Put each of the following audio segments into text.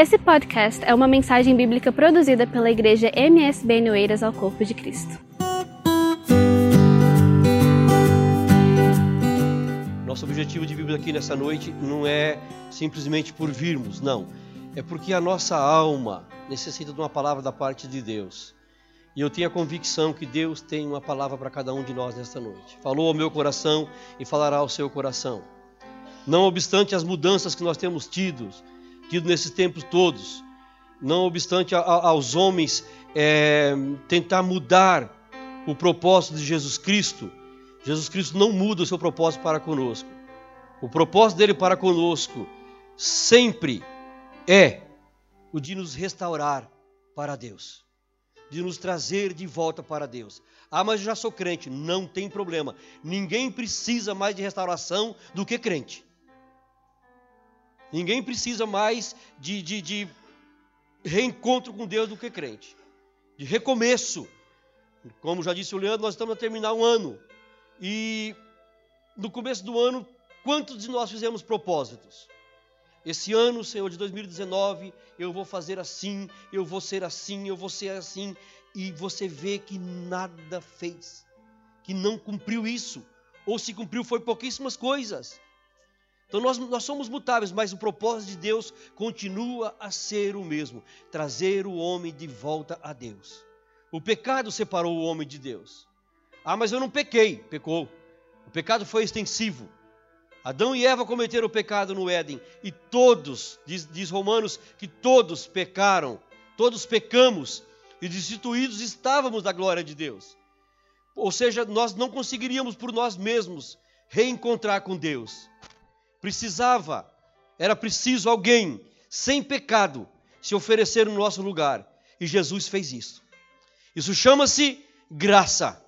Esse podcast é uma mensagem bíblica produzida pela igreja MSB Noeiras ao Corpo de Cristo. Nosso objetivo de Bíblia aqui nessa noite não é simplesmente por virmos, não. É porque a nossa alma necessita de uma palavra da parte de Deus. E eu tenho a convicção que Deus tem uma palavra para cada um de nós nesta noite. Falou ao meu coração e falará ao seu coração. Não obstante as mudanças que nós temos tido, tido nesses tempos todos, não obstante a, a, aos homens é, tentar mudar o propósito de Jesus Cristo, Jesus Cristo não muda o seu propósito para conosco. O propósito dele para conosco sempre é o de nos restaurar para Deus, de nos trazer de volta para Deus. Ah, mas eu já sou crente. Não tem problema. Ninguém precisa mais de restauração do que crente. Ninguém precisa mais de, de, de reencontro com Deus do que crente, de recomeço. Como já disse o Leandro, nós estamos a terminar um ano. E no começo do ano, quantos de nós fizemos propósitos? Esse ano, Senhor, de 2019, eu vou fazer assim, eu vou ser assim, eu vou ser assim. E você vê que nada fez, que não cumpriu isso. Ou se cumpriu, foi pouquíssimas coisas. Então nós, nós somos mutáveis, mas o propósito de Deus continua a ser o mesmo: trazer o homem de volta a Deus. O pecado separou o homem de Deus. Ah, mas eu não pequei. Pecou. O pecado foi extensivo. Adão e Eva cometeram o pecado no Éden. E todos, diz, diz Romanos, que todos pecaram. Todos pecamos. E destituídos estávamos da glória de Deus. Ou seja, nós não conseguiríamos por nós mesmos reencontrar com Deus. Precisava, era preciso alguém sem pecado se oferecer no nosso lugar. E Jesus fez isso. Isso chama-se graça,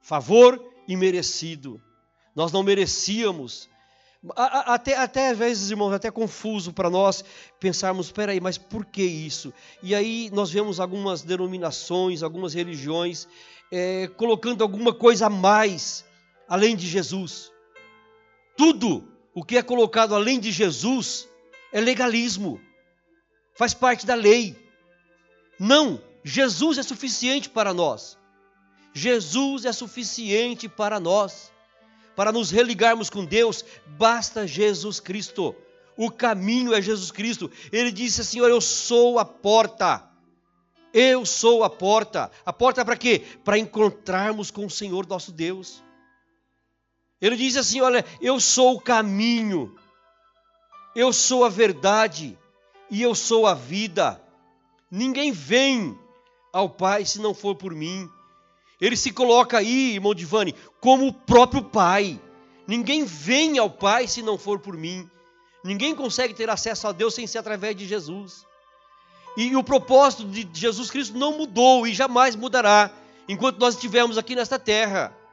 favor imerecido. Nós não merecíamos. Até, até às vezes, irmãos, até confuso para nós pensarmos, espera aí, mas por que isso? E aí nós vemos algumas denominações, algumas religiões é, colocando alguma coisa a mais, além de Jesus. Tudo o que é colocado além de Jesus é legalismo, faz parte da lei. Não, Jesus é suficiente para nós. Jesus é suficiente para nós. Para nos religarmos com Deus, basta Jesus Cristo. O caminho é Jesus Cristo. Ele disse assim: eu sou a porta. Eu sou a porta. A porta é para quê? Para encontrarmos com o Senhor nosso Deus. Ele diz assim: Olha, eu sou o caminho, eu sou a verdade e eu sou a vida. Ninguém vem ao Pai se não for por mim. Ele se coloca aí, irmão Divani, como o próprio Pai. Ninguém vem ao Pai se não for por mim. Ninguém consegue ter acesso a Deus sem ser através de Jesus. E o propósito de Jesus Cristo não mudou e jamais mudará enquanto nós estivermos aqui nesta terra.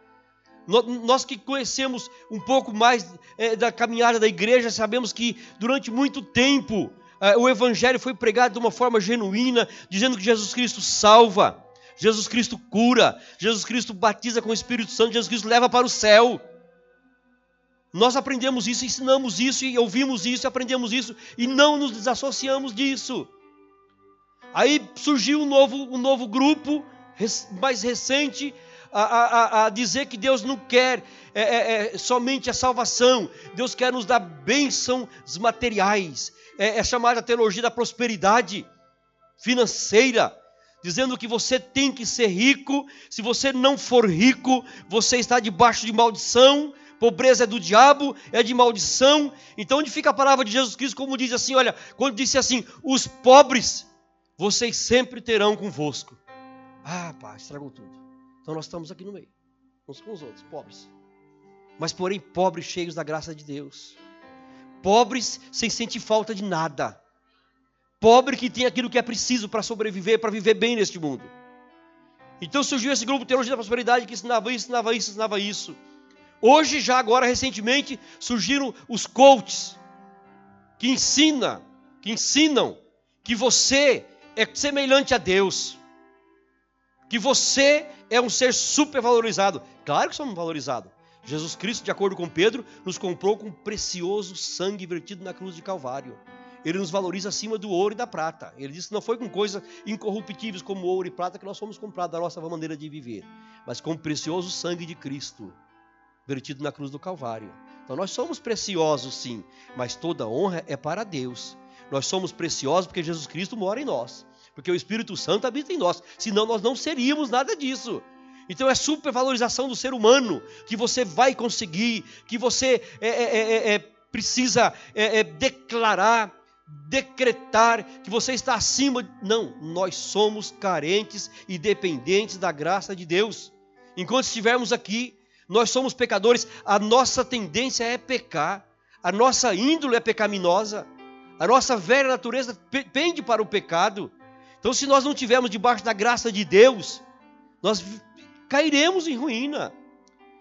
Nós que conhecemos um pouco mais é, da caminhada da igreja, sabemos que durante muito tempo é, o Evangelho foi pregado de uma forma genuína, dizendo que Jesus Cristo salva, Jesus Cristo cura, Jesus Cristo batiza com o Espírito Santo, Jesus Cristo leva para o céu. Nós aprendemos isso, ensinamos isso e ouvimos isso, aprendemos isso e não nos desassociamos disso. Aí surgiu um novo, um novo grupo mais recente a, a, a dizer que Deus não quer é, é, é, somente a salvação, Deus quer nos dar bênçãos materiais. É, é chamada a teologia da prosperidade financeira, dizendo que você tem que ser rico, se você não for rico, você está debaixo de maldição, pobreza é do diabo, é de maldição. Então, onde fica a palavra de Jesus Cristo, como diz assim: olha, quando disse assim, os pobres vocês sempre terão convosco. Ah, pá, estragou tudo. Então nós estamos aqui no meio, uns com os outros, pobres. Mas porém pobres cheios da graça de Deus. Pobres sem sentir falta de nada. Pobre que tem aquilo que é preciso para sobreviver, para viver bem neste mundo. Então surgiu esse grupo Teologia da Prosperidade que ensinava isso, ensinava isso, ensinava isso. Hoje, já agora, recentemente, surgiram os coaches que ensina, que ensinam que você é semelhante a Deus que você é um ser supervalorizado. Claro que somos valorizados. Jesus Cristo, de acordo com Pedro, nos comprou com precioso sangue vertido na cruz de Calvário. Ele nos valoriza acima do ouro e da prata. Ele disse que não foi com coisas incorruptíveis como ouro e prata que nós fomos comprados da nossa maneira de viver, mas com o precioso sangue de Cristo, vertido na cruz do Calvário. Então nós somos preciosos sim, mas toda honra é para Deus. Nós somos preciosos porque Jesus Cristo mora em nós, porque o Espírito Santo habita em nós, senão nós não seríamos nada disso. Então é supervalorização do ser humano que você vai conseguir, que você é, é, é, é precisa é, é, declarar, decretar que você está acima. Não, nós somos carentes e dependentes da graça de Deus. Enquanto estivermos aqui, nós somos pecadores, a nossa tendência é pecar, a nossa índole é pecaminosa, a nossa velha natureza pende para o pecado. Então, se nós não estivermos debaixo da graça de Deus, nós cairemos em ruína.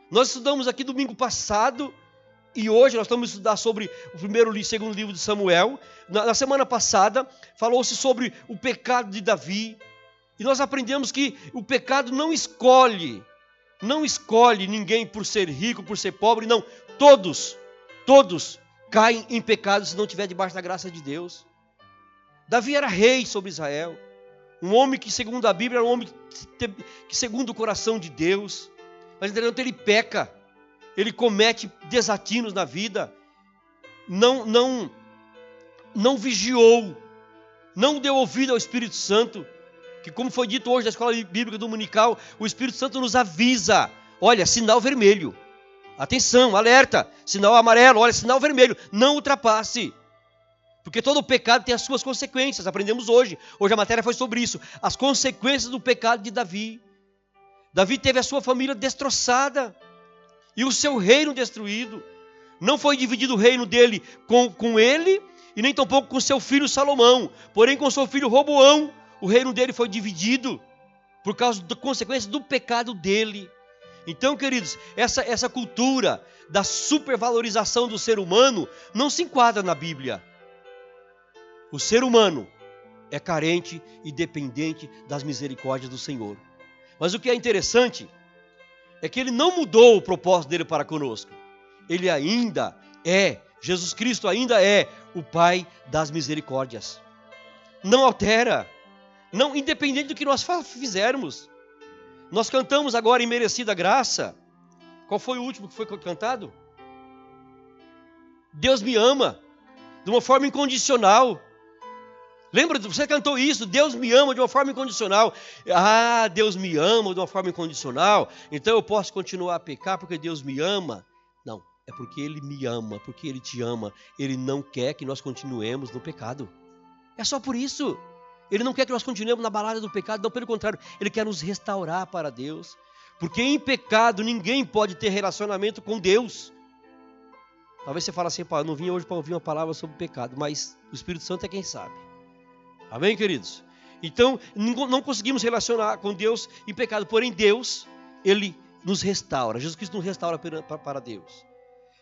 Nós estudamos aqui domingo passado e hoje nós estamos estudar sobre o primeiro e segundo livro de Samuel. Na, na semana passada falou-se sobre o pecado de Davi. E nós aprendemos que o pecado não escolhe não escolhe ninguém por ser rico, por ser pobre, não. Todos, todos caem em pecado se não estiver debaixo da graça de Deus. Davi era rei sobre Israel. Um homem que, segundo a Bíblia, era um homem que, segundo o coração de Deus. Mas, entretanto, ele peca. Ele comete desatinos na vida. Não, não, não vigiou. Não deu ouvido ao Espírito Santo que como foi dito hoje na escola bíblica dominical, o Espírito Santo nos avisa: olha, sinal vermelho. Atenção, alerta, sinal amarelo, olha, sinal vermelho, não ultrapasse. Porque todo pecado tem as suas consequências, aprendemos hoje. Hoje a matéria foi sobre isso, as consequências do pecado de Davi. Davi teve a sua família destroçada e o seu reino destruído. Não foi dividido o reino dele com, com ele e nem tampouco com seu filho Salomão, porém com seu filho Roboão, o reino dele foi dividido por causa da consequência do pecado dele. Então, queridos, essa, essa cultura da supervalorização do ser humano não se enquadra na Bíblia. O ser humano é carente e dependente das misericórdias do Senhor. Mas o que é interessante é que ele não mudou o propósito dele para conosco. Ele ainda é, Jesus Cristo ainda é o Pai das misericórdias. Não altera. Não, independente do que nós fizermos. Nós cantamos agora em merecida graça. Qual foi o último que foi cantado? Deus me ama de uma forma incondicional. Lembra, você cantou isso, Deus me ama de uma forma incondicional. Ah, Deus me ama de uma forma incondicional, então eu posso continuar a pecar porque Deus me ama. Não, é porque Ele me ama, porque Ele te ama. Ele não quer que nós continuemos no pecado. É só por isso. Ele não quer que nós continuemos na balada do pecado, não, pelo contrário, ele quer nos restaurar para Deus. Porque em pecado ninguém pode ter relacionamento com Deus. Talvez você fale assim, eu não vim hoje para ouvir uma palavra sobre pecado, mas o Espírito Santo é quem sabe. Amém, queridos? Então, não conseguimos relacionar com Deus em pecado, porém Deus, Ele nos restaura. Jesus Cristo nos restaura para Deus.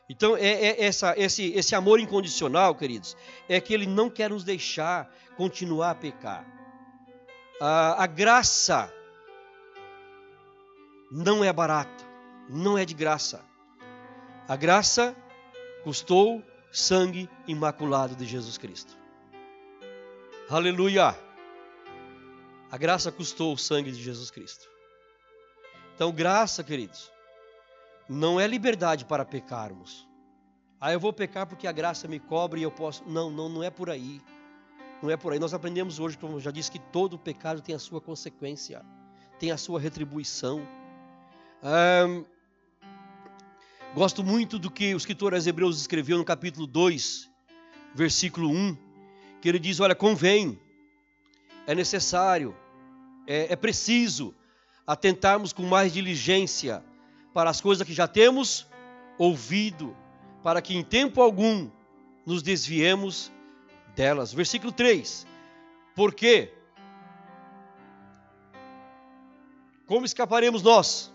Então, é, é essa, esse, esse amor incondicional, queridos, é que Ele não quer nos deixar continuar a pecar. A, a graça não é barata, não é de graça. A graça custou sangue imaculado de Jesus Cristo. Aleluia! A graça custou o sangue de Jesus Cristo. Então, graça, queridos, não é liberdade para pecarmos. Ah, eu vou pecar porque a graça me cobre e eu posso. Não, não, não é por aí. Não é por aí. Nós aprendemos hoje, como eu já disse, que todo pecado tem a sua consequência, tem a sua retribuição. gosto muito do que o escritor aos Hebreus escreveu no capítulo 2, versículo 1, que ele diz: Olha, convém, é necessário, é, é preciso atentarmos com mais diligência para as coisas que já temos ouvido, para que em tempo algum nos desviemos delas. Versículo 3: Porque como escaparemos nós,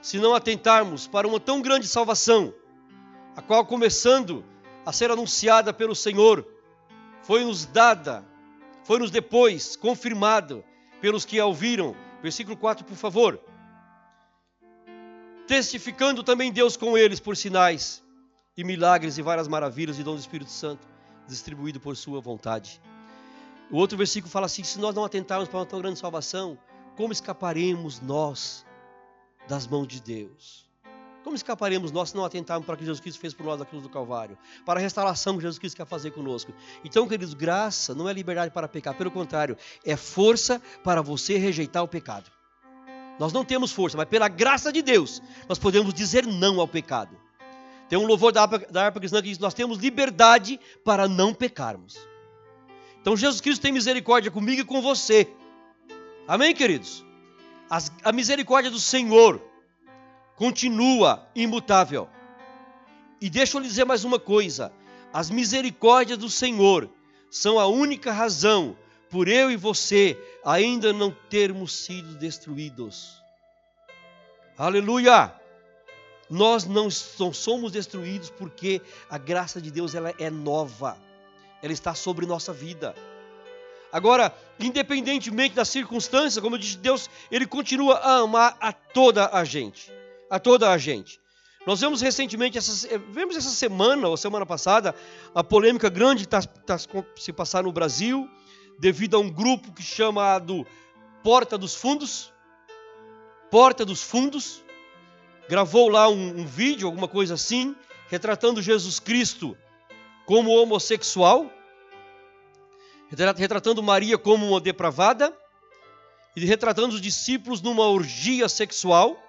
se não atentarmos para uma tão grande salvação, a qual, começando a ser anunciada pelo Senhor, foi-nos dada, foi-nos depois confirmada pelos que a ouviram. Versículo 4, por favor testificando também Deus com eles por sinais e milagres e várias maravilhas e dom do Espírito Santo. distribuído por sua vontade. O outro versículo fala assim: se nós não atentarmos para uma tão grande salvação, como escaparemos nós das mãos de Deus? Como escaparemos nós se não atentarmos para o que Jesus Cristo fez por nós na cruz do Calvário? Para a restauração que Jesus Cristo quer fazer conosco. Então, queridos, graça não é liberdade para pecar, pelo contrário, é força para você rejeitar o pecado. Nós não temos força, mas pela graça de Deus, nós podemos dizer não ao pecado. Tem um louvor da harpa, cristã que diz: Nós temos liberdade para não pecarmos. Então, Jesus Cristo tem misericórdia comigo e com você. Amém, queridos? As, a misericórdia do Senhor continua imutável. E deixa eu lhe dizer mais uma coisa: as misericórdias do Senhor são a única razão por eu e você ainda não termos sido destruídos. Aleluia! Nós não somos destruídos porque a graça de Deus ela é nova. Ela está sobre nossa vida. Agora, independentemente das circunstâncias, como eu disse, Deus, ele continua a amar a toda a gente, a toda a gente. Nós vemos recentemente, essa, vemos essa semana ou semana passada, a polêmica grande que está tá se passando no Brasil, devido a um grupo que chamado Porta dos Fundos. Porta dos Fundos, gravou lá um, um vídeo, alguma coisa assim, retratando Jesus Cristo como homossexual, retratando Maria como uma depravada, e retratando os discípulos numa orgia sexual.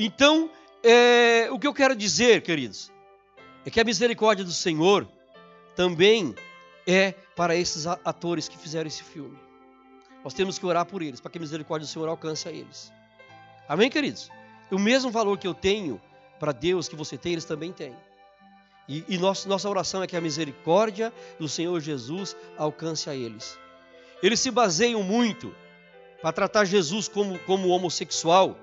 Então, é, o que eu quero dizer, queridos, é que a misericórdia do Senhor também é para esses atores que fizeram esse filme. Nós temos que orar por eles, para que a misericórdia do Senhor alcance a eles. Amém, queridos? O mesmo valor que eu tenho para Deus que você tem, eles também têm. E, e nossa, nossa oração é que a misericórdia do Senhor Jesus alcance a eles. Eles se baseiam muito para tratar Jesus como, como homossexual,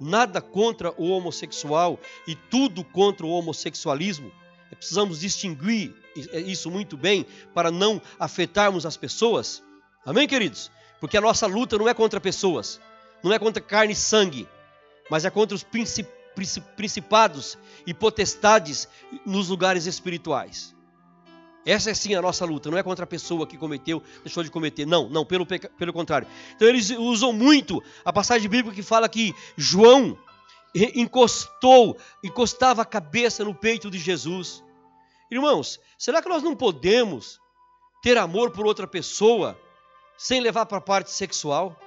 nada contra o homossexual e tudo contra o homossexualismo. Precisamos distinguir isso muito bem para não afetarmos as pessoas. Amém, queridos? Porque a nossa luta não é contra pessoas, não é contra carne e sangue, mas é contra os principados e potestades nos lugares espirituais. Essa é sim a nossa luta, não é contra a pessoa que cometeu, deixou de cometer. Não, não, pelo, pelo contrário. Então eles usam muito a passagem bíblica que fala que João encostou, encostava a cabeça no peito de Jesus. Irmãos, será que nós não podemos ter amor por outra pessoa sem levar para a parte sexual?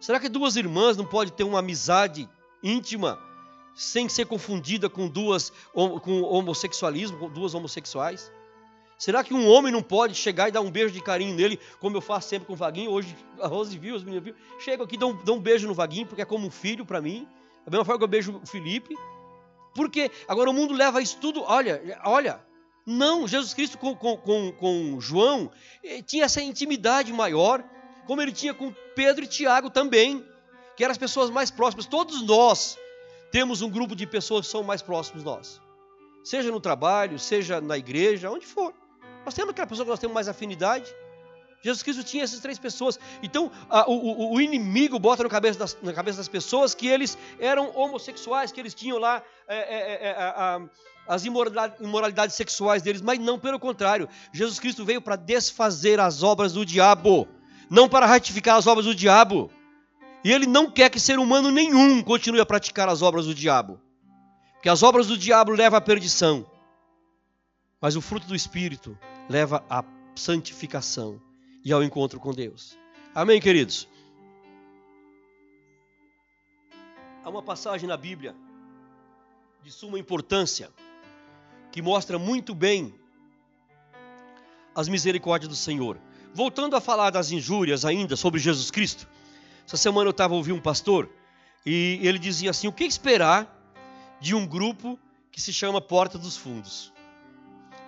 Será que duas irmãs não podem ter uma amizade íntima sem ser confundida com duas com homossexualismo, com duas homossexuais? Será que um homem não pode chegar e dar um beijo de carinho nele, como eu faço sempre com o Vaguinho? Hoje a Rose viu, os meninos viram. Chego aqui, dou um, dou um beijo no Vaguinho, porque é como um filho para mim. Da mesma forma que eu beijo o Felipe. Porque agora o mundo leva isso tudo. Olha, olha. Não, Jesus Cristo com, com, com, com João eh, tinha essa intimidade maior como ele tinha com Pedro e Tiago também, que eram as pessoas mais próximas. Todos nós temos um grupo de pessoas que são mais próximos nós. Seja no trabalho, seja na igreja, onde for. Nós temos aquela pessoa que nós temos mais afinidade. Jesus Cristo tinha essas três pessoas. Então, a, o, o, inimigo bota na cabeça, das, na cabeça das pessoas que eles eram homossexuais, que eles tinham lá é, é, é, a, as imoralidades, imoralidades sexuais deles. Mas não, pelo contrário. Jesus Cristo veio para desfazer as obras do diabo não para ratificar as obras do diabo. E ele não quer que ser humano nenhum continue a praticar as obras do diabo. Porque as obras do diabo levam à perdição. Mas o fruto do Espírito leva à santificação e ao encontro com Deus. Amém, queridos? Há uma passagem na Bíblia de suma importância que mostra muito bem as misericórdias do Senhor. Voltando a falar das injúrias ainda sobre Jesus Cristo, essa semana eu estava ouvindo um pastor e ele dizia assim: o que esperar de um grupo que se chama Porta dos Fundos?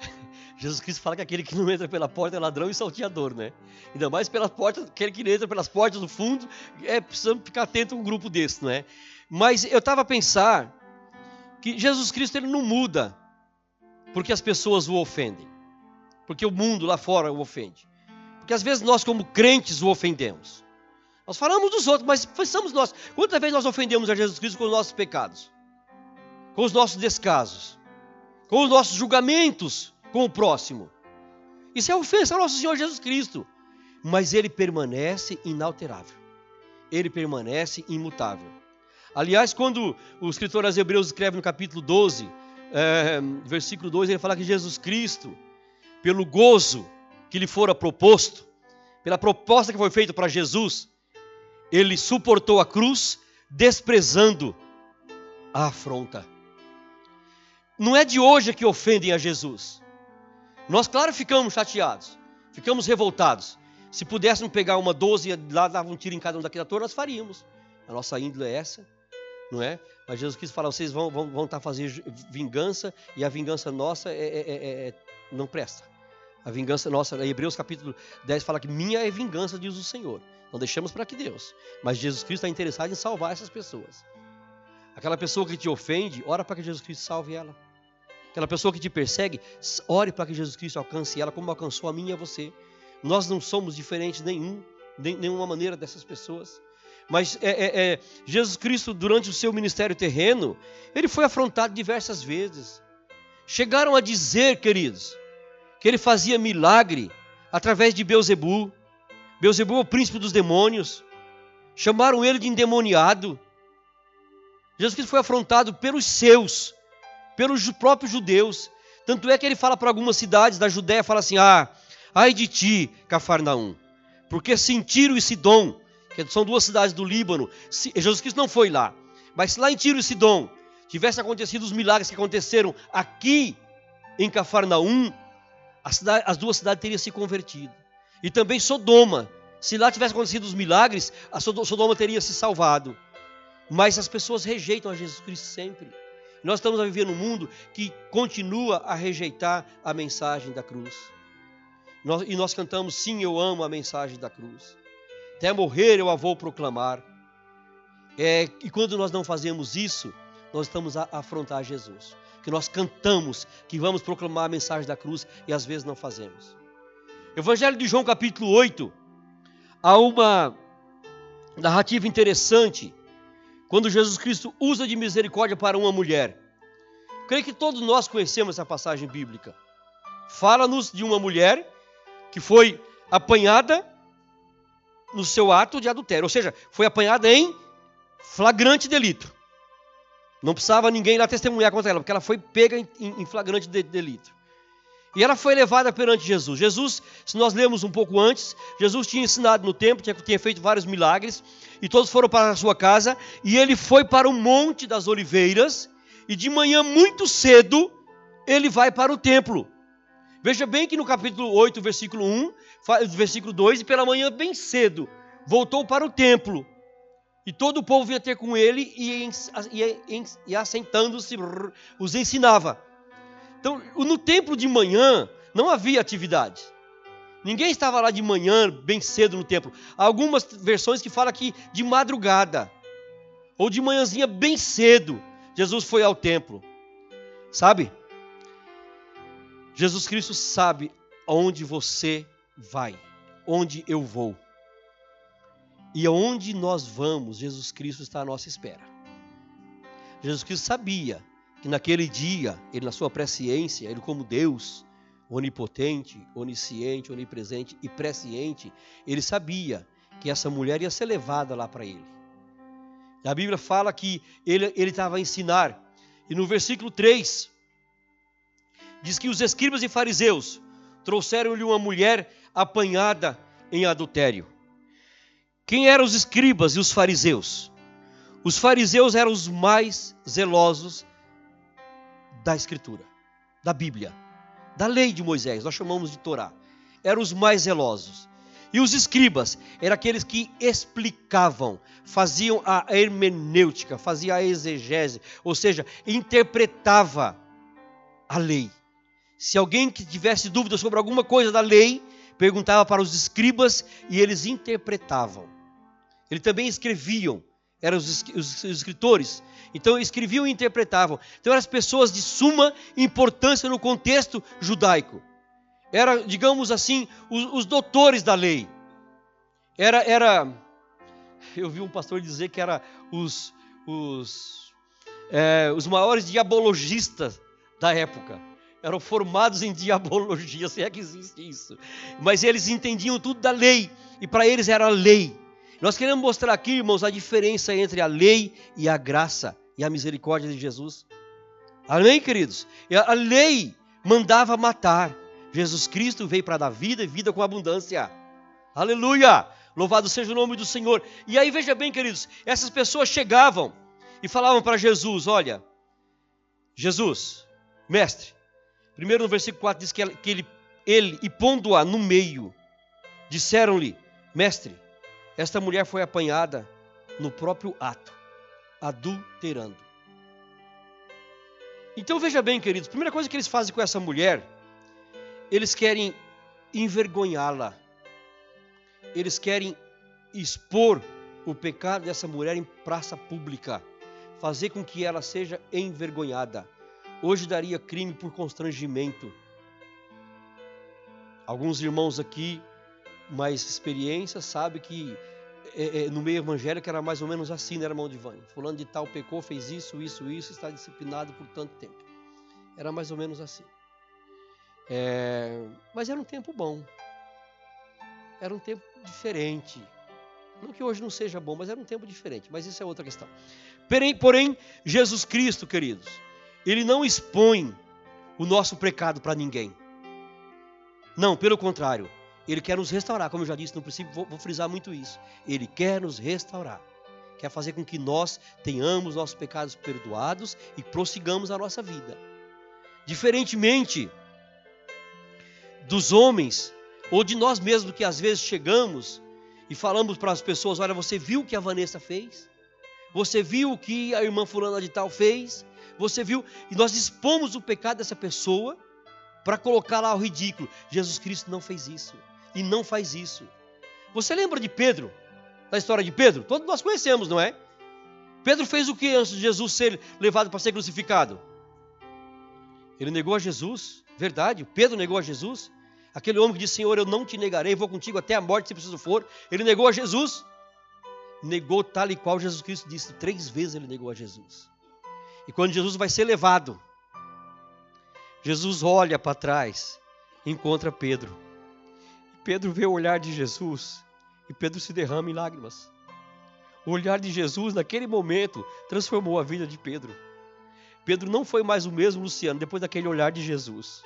Jesus Cristo fala que aquele que não entra pela porta é ladrão e salteador, né? Ainda mais pela porta, aquele que entra pelas portas do fundo, é precisamos ficar atento a um grupo desse, não é? Mas eu estava a pensar que Jesus Cristo ele não muda porque as pessoas o ofendem, porque o mundo lá fora o ofende. Porque às vezes nós, como crentes, o ofendemos. Nós falamos dos outros, mas pensamos nós. Quantas vezes nós ofendemos a Jesus Cristo com os nossos pecados? Com os nossos descasos? Com os nossos julgamentos com o próximo. Isso é ofensa ao nosso Senhor Jesus Cristo. Mas ele permanece inalterável. Ele permanece imutável. Aliás, quando o escritor aos Hebreus escreve no capítulo 12, é, versículo 2, ele fala que Jesus Cristo, pelo gozo que lhe fora proposto, pela proposta que foi feita para Jesus, ele suportou a cruz, desprezando a afronta. Não é de hoje que ofendem a Jesus. Nós, claro, ficamos chateados, ficamos revoltados. Se pudéssemos pegar uma 12 e lá dar um tiro em cada um daqui da torre, nós faríamos. A nossa índole é essa, não é? Mas Jesus quis falar: vocês vão, vão, vão estar tá fazendo vingança e a vingança nossa é, é, é, é, não presta. A vingança nossa, Hebreus capítulo 10 fala que minha é vingança, diz o Senhor. Não deixamos para que Deus. Mas Jesus Cristo está interessado em salvar essas pessoas. Aquela pessoa que te ofende, ora para que Jesus Cristo salve ela. Aquela pessoa que te persegue, ore para que Jesus Cristo alcance ela, como alcançou a mim e a você. Nós não somos diferentes nenhum, de nenhuma maneira dessas pessoas. Mas é, é, é, Jesus Cristo, durante o seu ministério terreno, ele foi afrontado diversas vezes. Chegaram a dizer, queridos, que ele fazia milagre através de Beuzebu. Beuzebu é o príncipe dos demônios. Chamaram ele de endemoniado. Jesus Cristo foi afrontado pelos seus, pelos próprios judeus. Tanto é que ele fala para algumas cidades da Judéia, fala assim: "Ah, ai de ti, Cafarnaum, porque se em Tiro e Sidom, que são duas cidades do Líbano, Jesus Cristo não foi lá, mas se lá em Tiro e Sidom tivesse acontecido os milagres que aconteceram aqui em Cafarnaum, cidade, as duas cidades teriam se convertido. E também Sodoma, se lá tivesse acontecido os milagres, a Sodoma teria se salvado. Mas as pessoas rejeitam a Jesus Cristo sempre. Nós estamos a viver num mundo que continua a rejeitar a mensagem da cruz. Nós, e nós cantamos, sim, eu amo a mensagem da cruz. Até morrer eu a vou proclamar. É, e quando nós não fazemos isso, nós estamos a afrontar Jesus. Que nós cantamos que vamos proclamar a mensagem da cruz e às vezes não fazemos. Evangelho de João, capítulo 8, há uma narrativa interessante quando Jesus Cristo usa de misericórdia para uma mulher. Creio que todos nós conhecemos essa passagem bíblica. Fala-nos de uma mulher que foi apanhada no seu ato de adultério, ou seja, foi apanhada em flagrante delito. Não precisava ninguém lá testemunhar contra ela, porque ela foi pega em, flagrante delito. E ela foi levada perante Jesus. Jesus, se nós lemos um pouco antes, Jesus tinha ensinado no templo, tinha, tinha feito vários milagres, e todos foram para a sua casa, e ele foi para o Monte das Oliveiras, e de manhã muito cedo, ele vai para o templo. Veja bem que no capítulo 8, versículo 1, versículo 2, e pela manhã bem cedo, voltou para o templo. E todo o povo vinha ter com ele e, e, e assentando-se, os ensinava. Então, no templo de manhã não havia atividade. Ninguém estava lá de manhã, bem cedo no templo. Há algumas versões que falam que de madrugada, ou de manhãzinha bem cedo, Jesus foi ao templo. Sabe? Jesus Cristo sabe aonde você vai, onde eu vou. E aonde nós vamos, Jesus Cristo está à nossa espera. Jesus Cristo sabia que naquele dia, ele na sua presciência, ele como Deus, onipotente, onisciente, onipresente e presciente, ele sabia que essa mulher ia ser levada lá para ele. A Bíblia fala que ele estava a ensinar, e no versículo 3, diz que os escribas e fariseus trouxeram-lhe uma mulher apanhada em adultério. Quem eram os escribas e os fariseus? Os fariseus eram os mais zelosos da Escritura, da Bíblia, da lei de Moisés, nós chamamos de Torá. Eram os mais zelosos. E os escribas eram aqueles que explicavam, faziam a hermenêutica, faziam a exegese, ou seja, interpretava a lei. Se alguém que tivesse dúvida sobre alguma coisa da lei, perguntava para os escribas e eles interpretavam. Eles também escreviam, eram os, os, os escritores, então escreviam e interpretavam. Então eram as pessoas de suma importância no contexto judaico. Era, digamos assim, os, os doutores da lei. Era, era, eu vi um pastor dizer que era os, os, é, os maiores diabologistas da época. eram formados em diabologia, se é que existe isso. Mas eles entendiam tudo da lei, e para eles era a lei. Nós queremos mostrar aqui, irmãos, a diferença entre a lei e a graça e a misericórdia de Jesus. Amém, queridos? A lei mandava matar. Jesus Cristo veio para dar vida e vida com abundância. Aleluia! Louvado seja o nome do Senhor. E aí veja bem, queridos, essas pessoas chegavam e falavam para Jesus: Olha, Jesus, mestre, primeiro no versículo 4 diz que ele, ele e pondo-a no meio, disseram-lhe: Mestre, esta mulher foi apanhada no próprio ato, adulterando. Então veja bem, queridos, primeira coisa que eles fazem com essa mulher, eles querem envergonhá-la eles querem expor o pecado dessa mulher em praça pública, fazer com que ela seja envergonhada. Hoje daria crime por constrangimento. Alguns irmãos aqui, mais experiência, sabem que é, é, no meio evangélico era mais ou menos assim, né, irmão Divane? Fulano de tal pecou, fez isso, isso, isso, está disciplinado por tanto tempo. Era mais ou menos assim. É, mas era um tempo bom. Era um tempo diferente. Não que hoje não seja bom, mas era um tempo diferente. Mas isso é outra questão. Porém, porém Jesus Cristo, queridos, ele não expõe o nosso pecado para ninguém. Não, pelo contrário. Ele quer nos restaurar, como eu já disse no princípio, vou, vou frisar muito isso. Ele quer nos restaurar. Quer fazer com que nós tenhamos nossos pecados perdoados e prossigamos a nossa vida. Diferentemente dos homens ou de nós mesmos que às vezes chegamos e falamos para as pessoas: olha, você viu o que a Vanessa fez? Você viu o que a irmã fulana de tal fez? Você viu? E nós expomos o pecado dessa pessoa para colocar lá ao ridículo. Jesus Cristo não fez isso. E não faz isso. Você lembra de Pedro? Da história de Pedro? Todos nós conhecemos, não é? Pedro fez o que antes de Jesus ser levado para ser crucificado? Ele negou a Jesus, verdade. Pedro negou a Jesus. Aquele homem que disse: Senhor, eu não te negarei, vou contigo até a morte, se preciso for. Ele negou a Jesus. Negou tal e qual Jesus Cristo disse. Três vezes ele negou a Jesus. E quando Jesus vai ser levado, Jesus olha para trás, encontra Pedro. Pedro vê o olhar de Jesus e Pedro se derrama em lágrimas. O olhar de Jesus, naquele momento, transformou a vida de Pedro. Pedro não foi mais o mesmo Luciano depois daquele olhar de Jesus.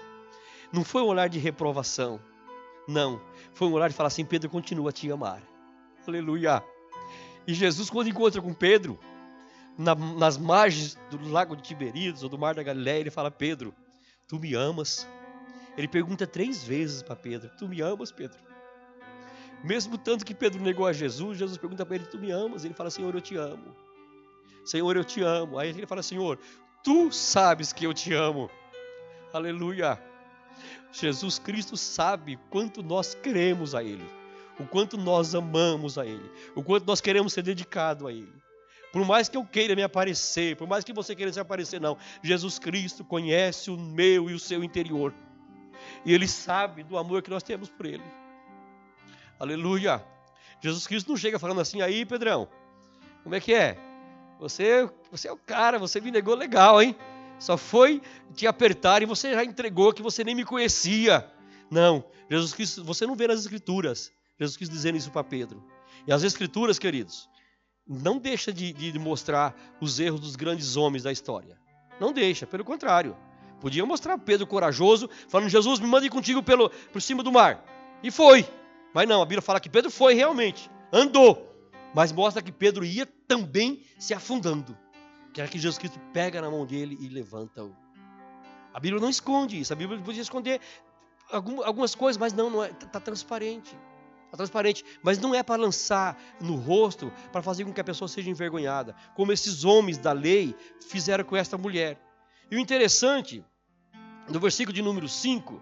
Não foi um olhar de reprovação. Não. Foi um olhar de falar assim: Pedro continua a te amar. Aleluia. E Jesus, quando encontra com Pedro, na, nas margens do lago de Tiberíades ou do mar da Galiléia, ele fala: Pedro, tu me amas? Ele pergunta três vezes para Pedro: Tu me amas, Pedro? Mesmo tanto que Pedro negou a Jesus, Jesus pergunta para ele: Tu me amas? Ele fala: Senhor, eu te amo. Senhor, eu te amo. Aí ele fala: Senhor, tu sabes que eu te amo. Aleluia. Jesus Cristo sabe quanto nós queremos a Ele, o quanto nós amamos a Ele, o quanto nós queremos ser dedicados a Ele. Por mais que eu queira me aparecer, por mais que você queira se aparecer, não. Jesus Cristo conhece o meu e o seu interior. E Ele sabe do amor que nós temos por Ele. Aleluia. Jesus Cristo não chega falando assim, aí Pedrão, como é que é? Você, você é o cara, você me negou legal, hein? Só foi te apertar e você já entregou que você nem me conhecia. Não, Jesus Cristo, você não vê nas Escrituras Jesus Cristo dizendo isso para Pedro. E as Escrituras, queridos, não deixa de, de, mostrar os erros dos grandes homens da história. Não deixa, pelo contrário. Podia mostrar Pedro corajoso, falando: Jesus, me mande contigo pelo, por cima do mar. E foi. Mas não, a Bíblia fala que Pedro foi realmente, andou. Mas mostra que Pedro ia também se afundando que é que Jesus Cristo pega na mão dele e levanta-o. A Bíblia não esconde isso. A Bíblia podia esconder algumas coisas, mas não, não é, está tá transparente. Está transparente, mas não é para lançar no rosto, para fazer com que a pessoa seja envergonhada, como esses homens da lei fizeram com esta mulher. E o interessante, no versículo de número 5,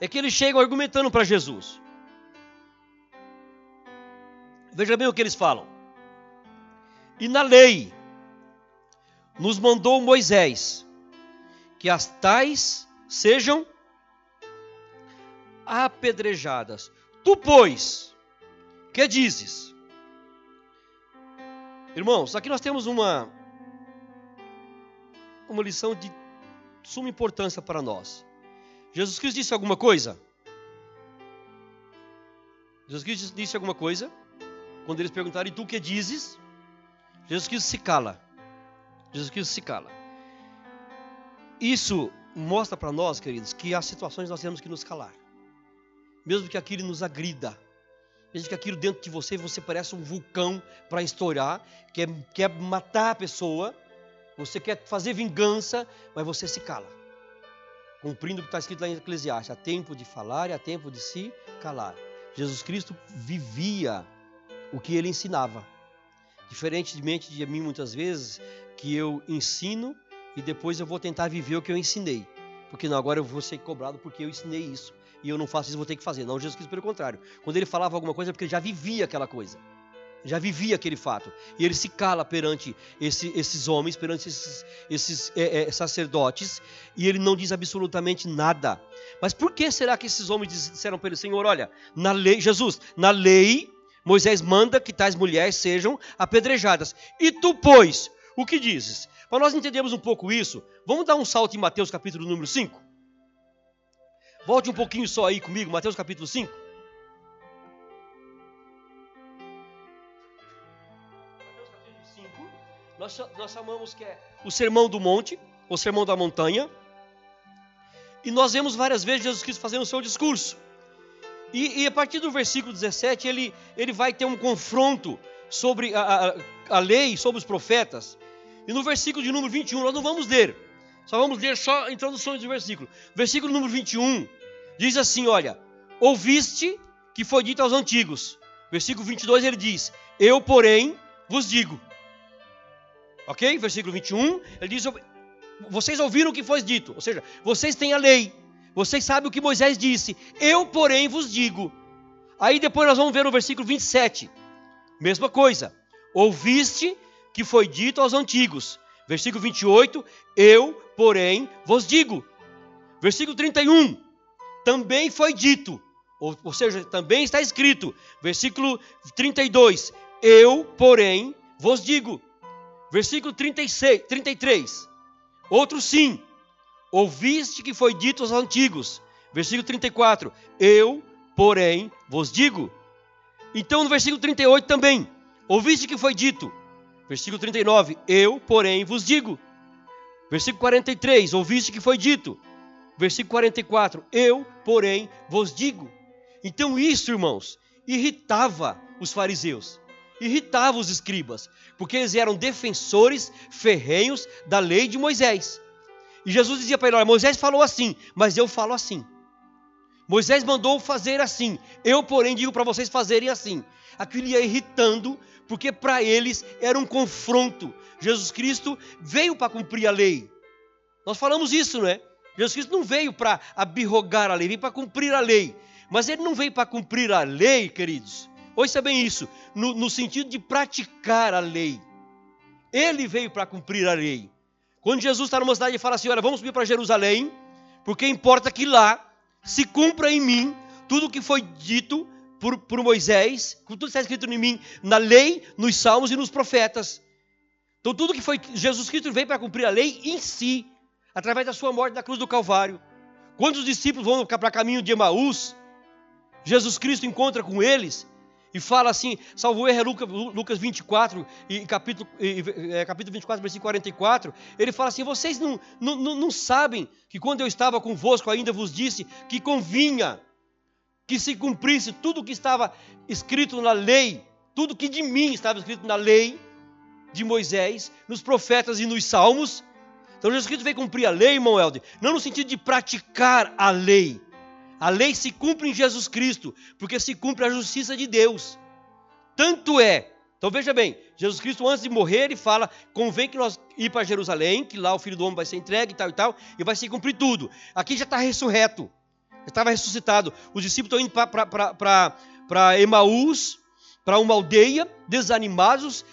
é que eles chegam argumentando para Jesus. Veja bem o que eles falam. E na lei, nos mandou Moisés que as tais sejam apedrejadas. Tu, pois, que dizes? Irmãos, aqui nós temos uma uma lição de suma importância para nós. Jesus Cristo disse alguma coisa? Jesus Cristo disse alguma coisa? Quando eles perguntaram, e tu que dizes? Jesus Cristo se cala. Jesus Cristo se cala. Isso mostra para nós, queridos, que há situações nós temos que nos calar. Mesmo que aquilo nos agrida. Mesmo que aquilo dentro de você, você parece um vulcão para estourar, quer, quer matar a pessoa, você quer fazer vingança, mas você se cala. Cumprindo o que está escrito lá em Eclesiastes: há tempo de falar e há tempo de se calar. Jesus Cristo vivia o que ele ensinava. Diferentemente de mim, muitas vezes, que eu ensino e depois eu vou tentar viver o que eu ensinei. Porque não, agora eu vou ser cobrado porque eu ensinei isso. E eu não faço isso, vou ter que fazer. Não, Jesus Cristo, pelo contrário. Quando ele falava alguma coisa, é porque ele já vivia aquela coisa. Já vivia aquele fato. E ele se cala perante esse, esses homens, perante esses, esses é, é, sacerdotes. E ele não diz absolutamente nada. Mas por que será que esses homens disseram para ele, Senhor, olha, na lei, Jesus, na lei Moisés manda que tais mulheres sejam apedrejadas. E tu, pois, o que dizes? Para nós entendermos um pouco isso, vamos dar um salto em Mateus capítulo número 5? Volte um pouquinho só aí comigo, Mateus capítulo 5. Nós, nós chamamos que é o sermão do monte, o sermão da montanha. E nós vemos várias vezes Jesus Cristo fazendo o seu discurso. E, e, a partir do versículo 17, ele, ele vai ter um confronto sobre a, a, a, lei, sobre os profetas. E no versículo de número 21, nós não vamos ler, só vamos ler só a introdução do versículo. Versículo número 21 diz assim: Olha, ouviste que foi dito aos antigos. Versículo 22 ele diz: Eu, porém, vos digo. Ok? Versículo 21, ele diz: Vocês ouviram o que foi dito, ou seja, vocês têm a lei. Vocês sabem o que Moisés disse. Eu, porém, vos digo. Aí depois nós vamos ver no versículo 27. Mesma coisa. Ouviste que foi dito aos antigos. Versículo 28. Eu, porém, vos digo. Versículo 31. Também foi dito. Ou, ou seja, também está escrito. Versículo 32. Eu, porém, vos digo. Versículo 36, 33. Outro sim. Ouviste que foi dito aos antigos. Versículo 34. Eu, porém, vos digo. Então, no versículo 38 também. Ouviste que foi dito. Versículo 39. Eu, porém, vos digo. Versículo 43. Ouviste que foi dito. Versículo 44. Eu, porém, vos digo. Então, isso, irmãos, irritava os fariseus irritava os escribas, porque eles eram defensores ferrenhos da lei de Moisés. E Jesus dizia para ele: Moisés falou assim, mas eu falo assim. Moisés mandou fazer assim, eu, porém, digo para vocês fazerem assim. Aquilo ia irritando, porque para eles era um confronto. Jesus Cristo veio para cumprir a lei. Nós falamos isso, não é? Jesus Cristo não veio para abirrogar a lei, veio para cumprir a lei. Mas ele não veio para cumprir a lei, queridos. Ouça bem isso, no, no sentido de praticar a lei. Ele veio para cumprir a lei. Quando Jesus está numa cidade e fala assim: Olha, vamos subir para Jerusalém, porque importa que lá se cumpra em mim tudo o que foi dito por, por Moisés, tudo está escrito em mim na lei, nos salmos e nos profetas. Então, tudo que foi. Jesus Cristo veio para cumprir a lei em si, através da sua morte na cruz do Calvário. Quando os discípulos vão para caminho de Emaús, Jesus Cristo encontra com eles e fala assim, salvo erro, é Lucas, Lucas 24, e capítulo, e, é, capítulo 24, versículo 44, ele fala assim, vocês não, não, não sabem que quando eu estava convosco ainda vos disse que convinha que se cumprisse tudo o que estava escrito na lei, tudo que de mim estava escrito na lei de Moisés, nos profetas e nos salmos. Então Jesus Cristo veio cumprir a lei, irmão Helder, não no sentido de praticar a lei, a lei se cumpre em Jesus Cristo, porque se cumpre a justiça de Deus. Tanto é. Então veja bem, Jesus Cristo antes de morrer, ele fala: convém que nós ir para Jerusalém, que lá o Filho do Homem vai ser entregue e tal e tal, e vai se cumprir tudo. Aqui já está ressurreto, já estava ressuscitado. Os discípulos estão indo para Emaús, para uma aldeia, desanimados,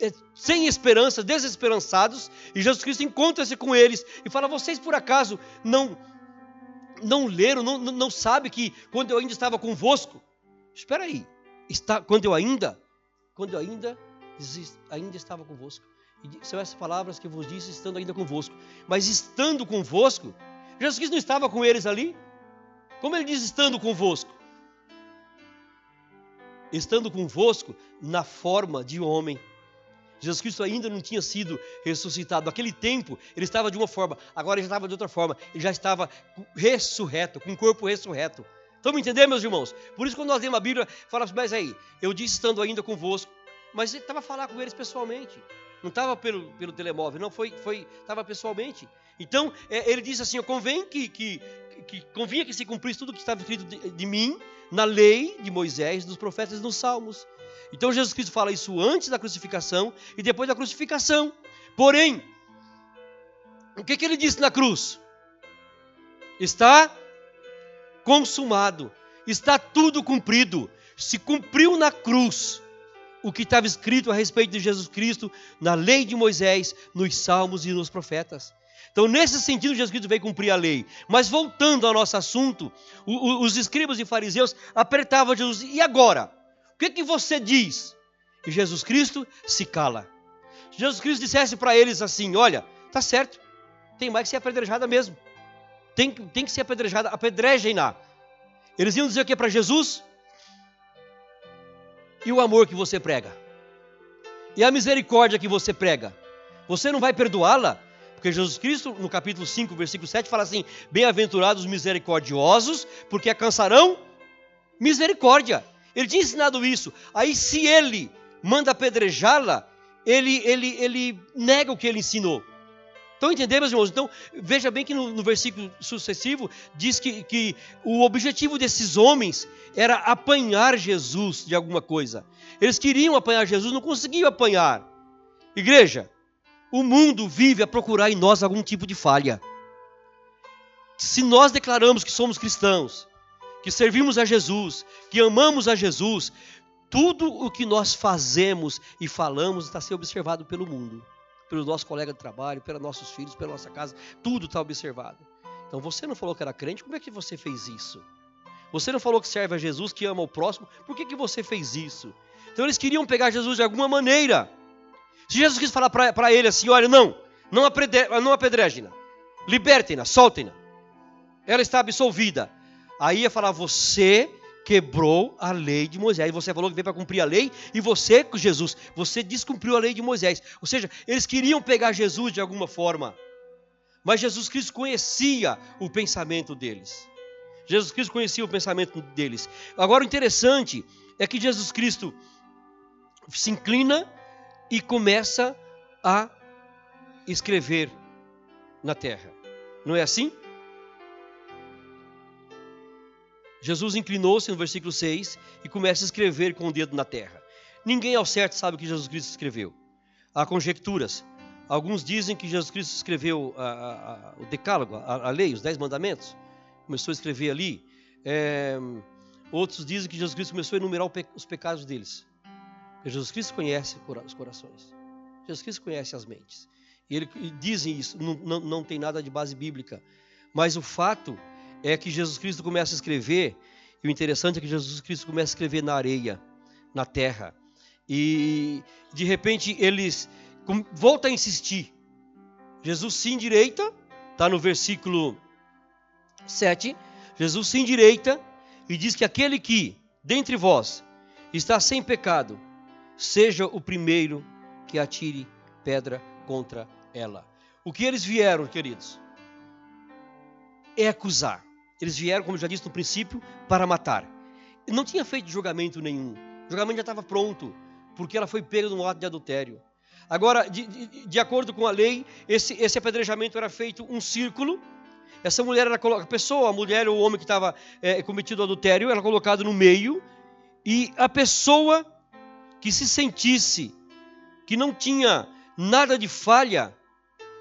é, sem esperança, desesperançados, e Jesus Cristo encontra-se com eles e fala: vocês por acaso não não leram, não, não sabem que quando eu ainda estava convosco, espera aí, está, quando eu ainda, quando eu ainda, ainda estava convosco, E são essas palavras que eu vos disse estando ainda convosco. Mas estando convosco, Jesus Cristo não estava com eles ali? Como ele diz estando convosco? Estando convosco na forma de homem. Jesus Cristo ainda não tinha sido ressuscitado. Naquele tempo, ele estava de uma forma, agora ele já estava de outra forma. Ele já estava ressurreto, com o corpo ressurreto. Estão me entendendo, meus irmãos? Por isso, quando nós lemos a Bíblia, fala assim, mas aí, eu disse estando ainda convosco, mas ele estava a falar com eles pessoalmente. Não estava pelo, pelo telemóvel, não, foi, foi, estava pessoalmente. Então, é, ele diz assim: convém que, que, que, convinha que se cumprisse tudo que estava escrito de, de mim na lei de Moisés, dos profetas e nos salmos. Então, Jesus Cristo fala isso antes da crucificação e depois da crucificação. Porém, o que, que ele disse na cruz? Está consumado, está tudo cumprido. Se cumpriu na cruz o que estava escrito a respeito de Jesus Cristo na lei de Moisés, nos salmos e nos profetas. Então, nesse sentido, Jesus Cristo veio cumprir a lei. Mas voltando ao nosso assunto, os escribas e fariseus apertavam Jesus. E agora? O que, que você diz? E Jesus Cristo se cala. Jesus Cristo dissesse para eles assim: Olha, tá certo, tem mais que ser apedrejada mesmo. Tem, tem que ser apedrejada, apedrejem-na. Eles iam dizer o que para Jesus? E o amor que você prega? E a misericórdia que você prega? Você não vai perdoá-la? Porque Jesus Cristo, no capítulo 5, versículo 7, fala assim: Bem-aventurados os misericordiosos, porque alcançarão misericórdia. Ele tinha ensinado isso. Aí, se ele manda apedrejá-la, ele, ele, ele nega o que ele ensinou. Estão entendendo, meus irmãos? Então, veja bem que no, no versículo sucessivo diz que, que o objetivo desses homens era apanhar Jesus de alguma coisa. Eles queriam apanhar Jesus, não conseguiam apanhar. Igreja, o mundo vive a procurar em nós algum tipo de falha. Se nós declaramos que somos cristãos, que servimos a Jesus, que amamos a Jesus, tudo o que nós fazemos e falamos está sendo observado pelo mundo pelo nosso colega de trabalho, pelos nossos filhos, pela nossa casa, tudo está observado. Então você não falou que era crente, como é que você fez isso? Você não falou que serve a Jesus, que ama o próximo, por que, que você fez isso? Então eles queriam pegar Jesus de alguma maneira. Se Jesus quis falar para ele assim: olha, não, não, não apedrejem-na, libertem-na, soltem-na. Ela está absolvida. Aí ia falar: você quebrou a lei de Moisés. Você falou que veio para cumprir a lei e você, Jesus, você descumpriu a lei de Moisés. Ou seja, eles queriam pegar Jesus de alguma forma. Mas Jesus Cristo conhecia o pensamento deles. Jesus Cristo conhecia o pensamento deles. Agora o interessante é que Jesus Cristo se inclina e começa a escrever na terra. Não é assim? Jesus inclinou-se no versículo 6 e começa a escrever com o dedo na terra. Ninguém ao certo sabe o que Jesus Cristo escreveu. Há conjecturas. Alguns dizem que Jesus Cristo escreveu a, a, a, o decálogo, a, lei, os dez mandamentos. Começou a escrever ali. É, outros dizem que Jesus Cristo começou a enumerar os pecados deles. Porque Jesus Cristo conhece os corações. Jesus Cristo conhece as mentes. E, ele, e dizem isso, não, não, não tem nada de base bíblica. Mas o fato é que Jesus Cristo começa a escrever, e o interessante é que Jesus Cristo começa a escrever na areia, na terra. E de repente eles voltam a insistir. Jesus se endireita, está no versículo 7. Jesus se endireita e diz que aquele que, dentre vós, está sem pecado, seja o primeiro que atire pedra contra ela. O que eles vieram, queridos, é acusar. Eles vieram, como já disse no princípio, para matar. Não tinha feito julgamento nenhum. O julgamento já estava pronto, porque ela foi pega num ato de adultério. Agora, de, de, de acordo com a lei, esse, esse apedrejamento era feito um círculo. Essa mulher era a pessoa, a mulher ou o homem que estava é, cometido adultério, era colocado no meio. E a pessoa que se sentisse que não tinha nada de falha,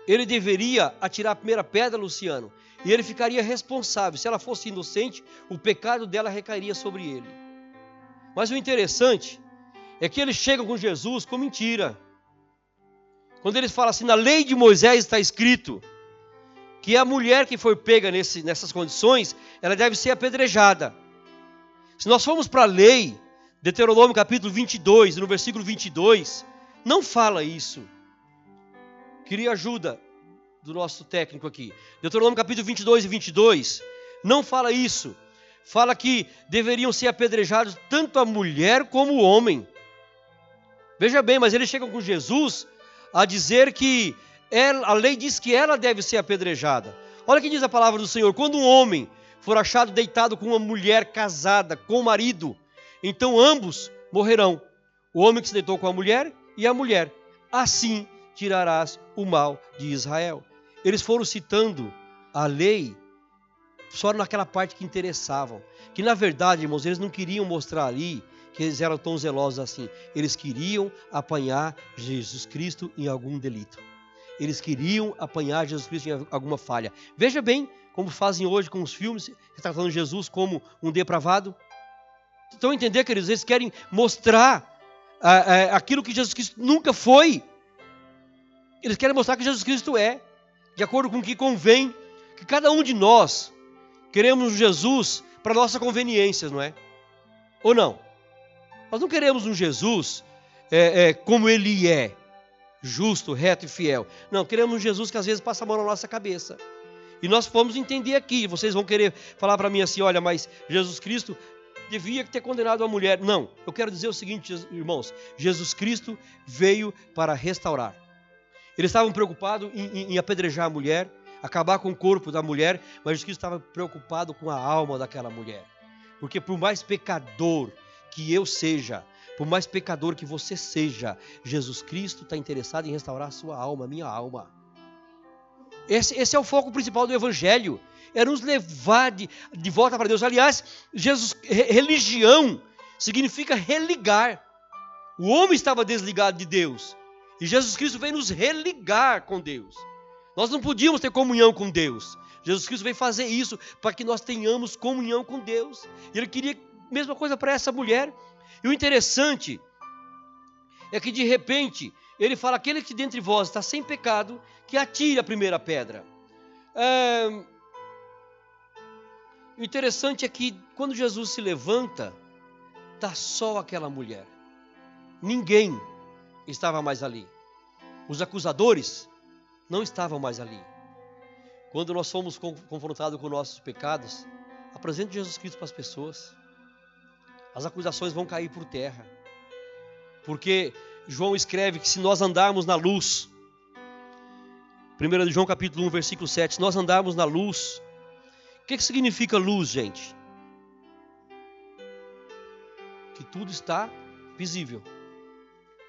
ele deveria atirar a primeira pedra, Luciano, e ele ficaria responsável. Se ela fosse inocente, o pecado dela recairia sobre ele. Mas o interessante é que eles chegam com Jesus com mentira. Quando eles falam assim, na lei de Moisés está escrito que a mulher que foi pega nesse, nessas condições, ela deve ser apedrejada. Se nós formos para a lei, Deuteronômio capítulo 22, no versículo 22, não fala isso. Queria ajuda do nosso técnico aqui. Deuteronômio capítulo 22 e 22 não fala isso. Fala que deveriam ser apedrejados tanto a mulher como o homem. Veja bem, mas eles chegam com Jesus a dizer que ela, a lei diz que ela deve ser apedrejada. Olha o que diz a palavra do Senhor: quando um homem for achado deitado com uma mulher casada com o marido, então ambos morrerão. O homem que se deitou com a mulher e a mulher. Assim tirarás o mal de Israel. Eles foram citando a lei só naquela parte que interessavam. Que na verdade, irmãos, eles não queriam mostrar ali que eles eram tão zelosos assim. Eles queriam apanhar Jesus Cristo em algum delito. Eles queriam apanhar Jesus Cristo em alguma falha. Veja bem como fazem hoje com os filmes, retratando Jesus como um depravado. Estão a entender, queridos? Eles querem mostrar ah, ah, aquilo que Jesus Cristo nunca foi. Eles querem mostrar que Jesus Cristo é, de acordo com o que convém, que cada um de nós queremos Jesus para nossa conveniência, não é? Ou não? Nós não queremos um Jesus é, é, como ele é, justo, reto e fiel. Não, queremos um Jesus que às vezes passa a mão na nossa cabeça. E nós vamos entender aqui. Vocês vão querer falar para mim assim: olha, mas Jesus Cristo devia ter condenado a mulher. Não, eu quero dizer o seguinte, irmãos: Jesus Cristo veio para restaurar. Eles estavam preocupados em, em, em apedrejar a mulher, acabar com o corpo da mulher, mas Jesus Cristo estava preocupado com a alma daquela mulher. Porque por mais pecador que eu seja, por mais pecador que você seja, Jesus Cristo está interessado em restaurar a sua alma, a minha alma. Esse, esse, é o foco principal do Evangelho. É nos levar de, de volta para Deus. Aliás, Jesus, religião significa religar. O homem estava desligado de Deus. E Jesus Cristo veio nos religar com Deus. Nós não podíamos ter comunhão com Deus. Jesus Cristo veio fazer isso para que nós tenhamos comunhão com Deus. E ele queria a mesma coisa para essa mulher. E o interessante é que de repente ele fala: aquele que dentre vós está sem pecado, que atire a primeira pedra. É... O interessante é que quando Jesus se levanta, está só aquela mulher. Ninguém estava mais ali. Os acusadores não estavam mais ali. Quando nós fomos confrontados com nossos pecados, apresente Jesus Cristo para as pessoas. As acusações vão cair por terra. Porque João escreve que se nós andarmos na luz, 1 João capítulo 1, versículo 7, se nós andarmos na luz, o que, que significa luz, gente? Que tudo está visível.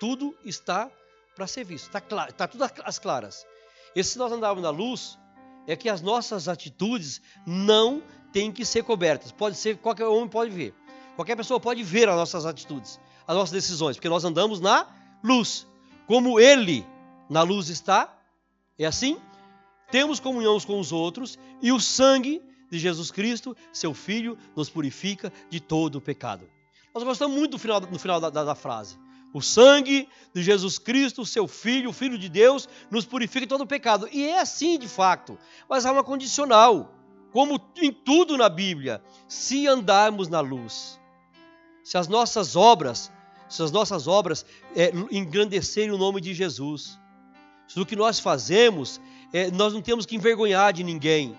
Tudo está para ser visto. Está, claro, está tudo às claras. E se nós andarmos na luz, é que as nossas atitudes não têm que ser cobertas. Pode ser, qualquer homem pode ver. Qualquer pessoa pode ver as nossas atitudes, as nossas decisões, porque nós andamos na luz. Como Ele na luz está, é assim? Temos comunhão com os outros e o sangue de Jesus Cristo, seu Filho, nos purifica de todo o pecado. Nós gostamos muito do final, no final da, da, da frase. O sangue de Jesus Cristo, seu Filho, o Filho de Deus, nos purifica de todo o pecado. E é assim de fato, mas há uma condicional. Como em tudo na Bíblia, se andarmos na luz, se as nossas obras, se as nossas obras é, engrandecerem o nome de Jesus, se o que nós fazemos, é, nós não temos que envergonhar de ninguém.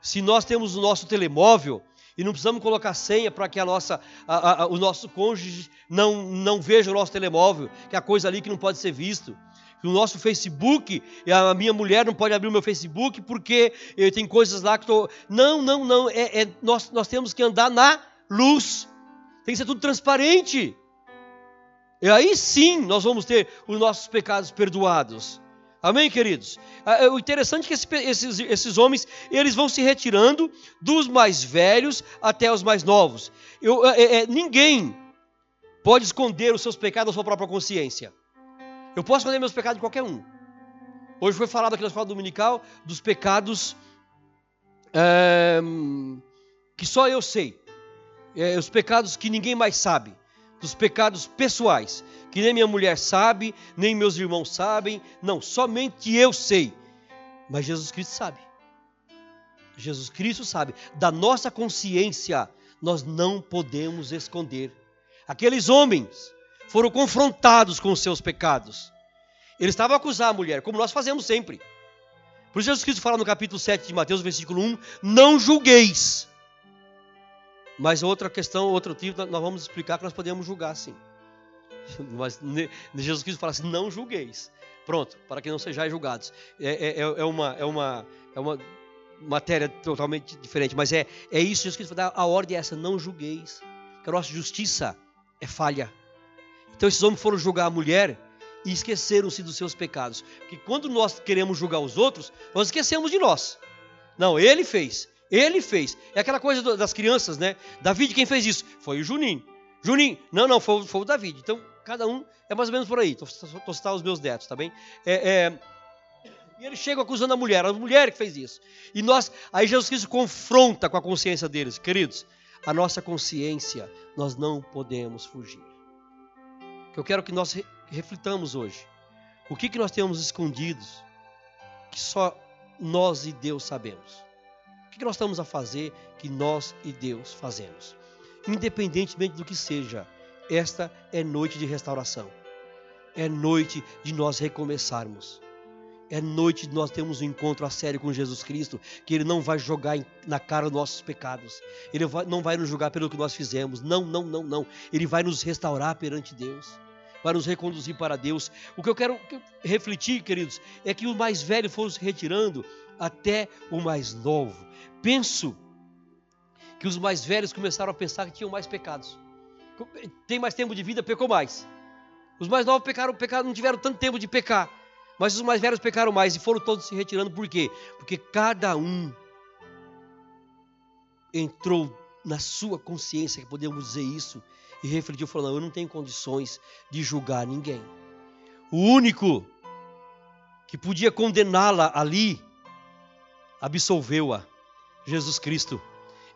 Se nós temos o nosso telemóvel e não precisamos colocar senha para que a nossa, a, a, o nosso cônjuge não, não veja o nosso telemóvel, que é a coisa ali que não pode ser visto o nosso Facebook, a minha mulher não pode abrir o meu Facebook porque eh, tem coisas lá que estou. Não, não, não. É, é, nós, nós temos que andar na luz. Tem que ser tudo transparente. E aí sim nós vamos ter os nossos pecados perdoados. Amém, queridos? Ah, é, o interessante é que esses, esses homens eles vão se retirando dos mais velhos até os mais novos. Eu, é, é, ninguém pode esconder os seus pecados da sua própria consciência. Eu posso esconder meus pecados de qualquer um. Hoje foi falado aqui na escola dominical dos pecados é, que só eu sei é, os pecados que ninguém mais sabe, dos pecados pessoais, que nem minha mulher sabe, nem meus irmãos sabem, não, somente eu sei. Mas Jesus Cristo sabe. Jesus Cristo sabe. Da nossa consciência, nós não podemos esconder. Aqueles homens foram confrontados com os seus pecados. Ele estava a acusar a mulher, como nós fazemos sempre. Por isso Jesus Cristo fala no capítulo 7 de Mateus, versículo 1, não julgueis. Mas outra questão, outro tipo, nós vamos explicar que nós podemos julgar sim. Mas Jesus Cristo fala assim, não julgueis. Pronto, para que não sejais julgados. É, é, é, uma, é, uma, é uma matéria totalmente diferente, mas é, é isso, Jesus Cristo fala, a ordem é essa, não julgueis. Que a nossa justiça é falha. Então esses homens foram julgar a mulher e esqueceram-se dos seus pecados. Porque quando nós queremos julgar os outros, nós esquecemos de nós. Não, ele fez. Ele fez. É aquela coisa das crianças, né? David, quem fez isso? Foi o Juninho. Juninho, não, não, foi, foi o David. Então, cada um é mais ou menos por aí. Estou citando os meus netos, tá bem? É, é, e eles chegam acusando a mulher, a mulher que fez isso. E nós, aí Jesus Cristo confronta com a consciência deles. Queridos, a nossa consciência, nós não podemos fugir. Eu quero que nós reflitamos hoje. O que, que nós temos escondidos que só nós e Deus sabemos? O que, que nós estamos a fazer que nós e Deus fazemos? Independentemente do que seja, esta é noite de restauração. É noite de nós recomeçarmos. É noite de nós termos um encontro a sério com Jesus Cristo, que Ele não vai jogar na cara os nossos pecados. Ele não vai nos julgar pelo que nós fizemos. Não, não, não, não. Ele vai nos restaurar perante Deus para nos reconduzir para Deus. O que eu quero refletir, queridos, é que o mais velho foram se retirando até o mais novo. Penso que os mais velhos começaram a pensar que tinham mais pecados. Tem mais tempo de vida, pecou mais. Os mais novos pecaram, pecaram, não tiveram tanto tempo de pecar. Mas os mais velhos pecaram mais e foram todos se retirando. Por quê? Porque cada um entrou na sua consciência, que podemos dizer isso, e refletiu, falando: Eu não tenho condições de julgar ninguém. O único que podia condená-la ali, absolveu-a, Jesus Cristo.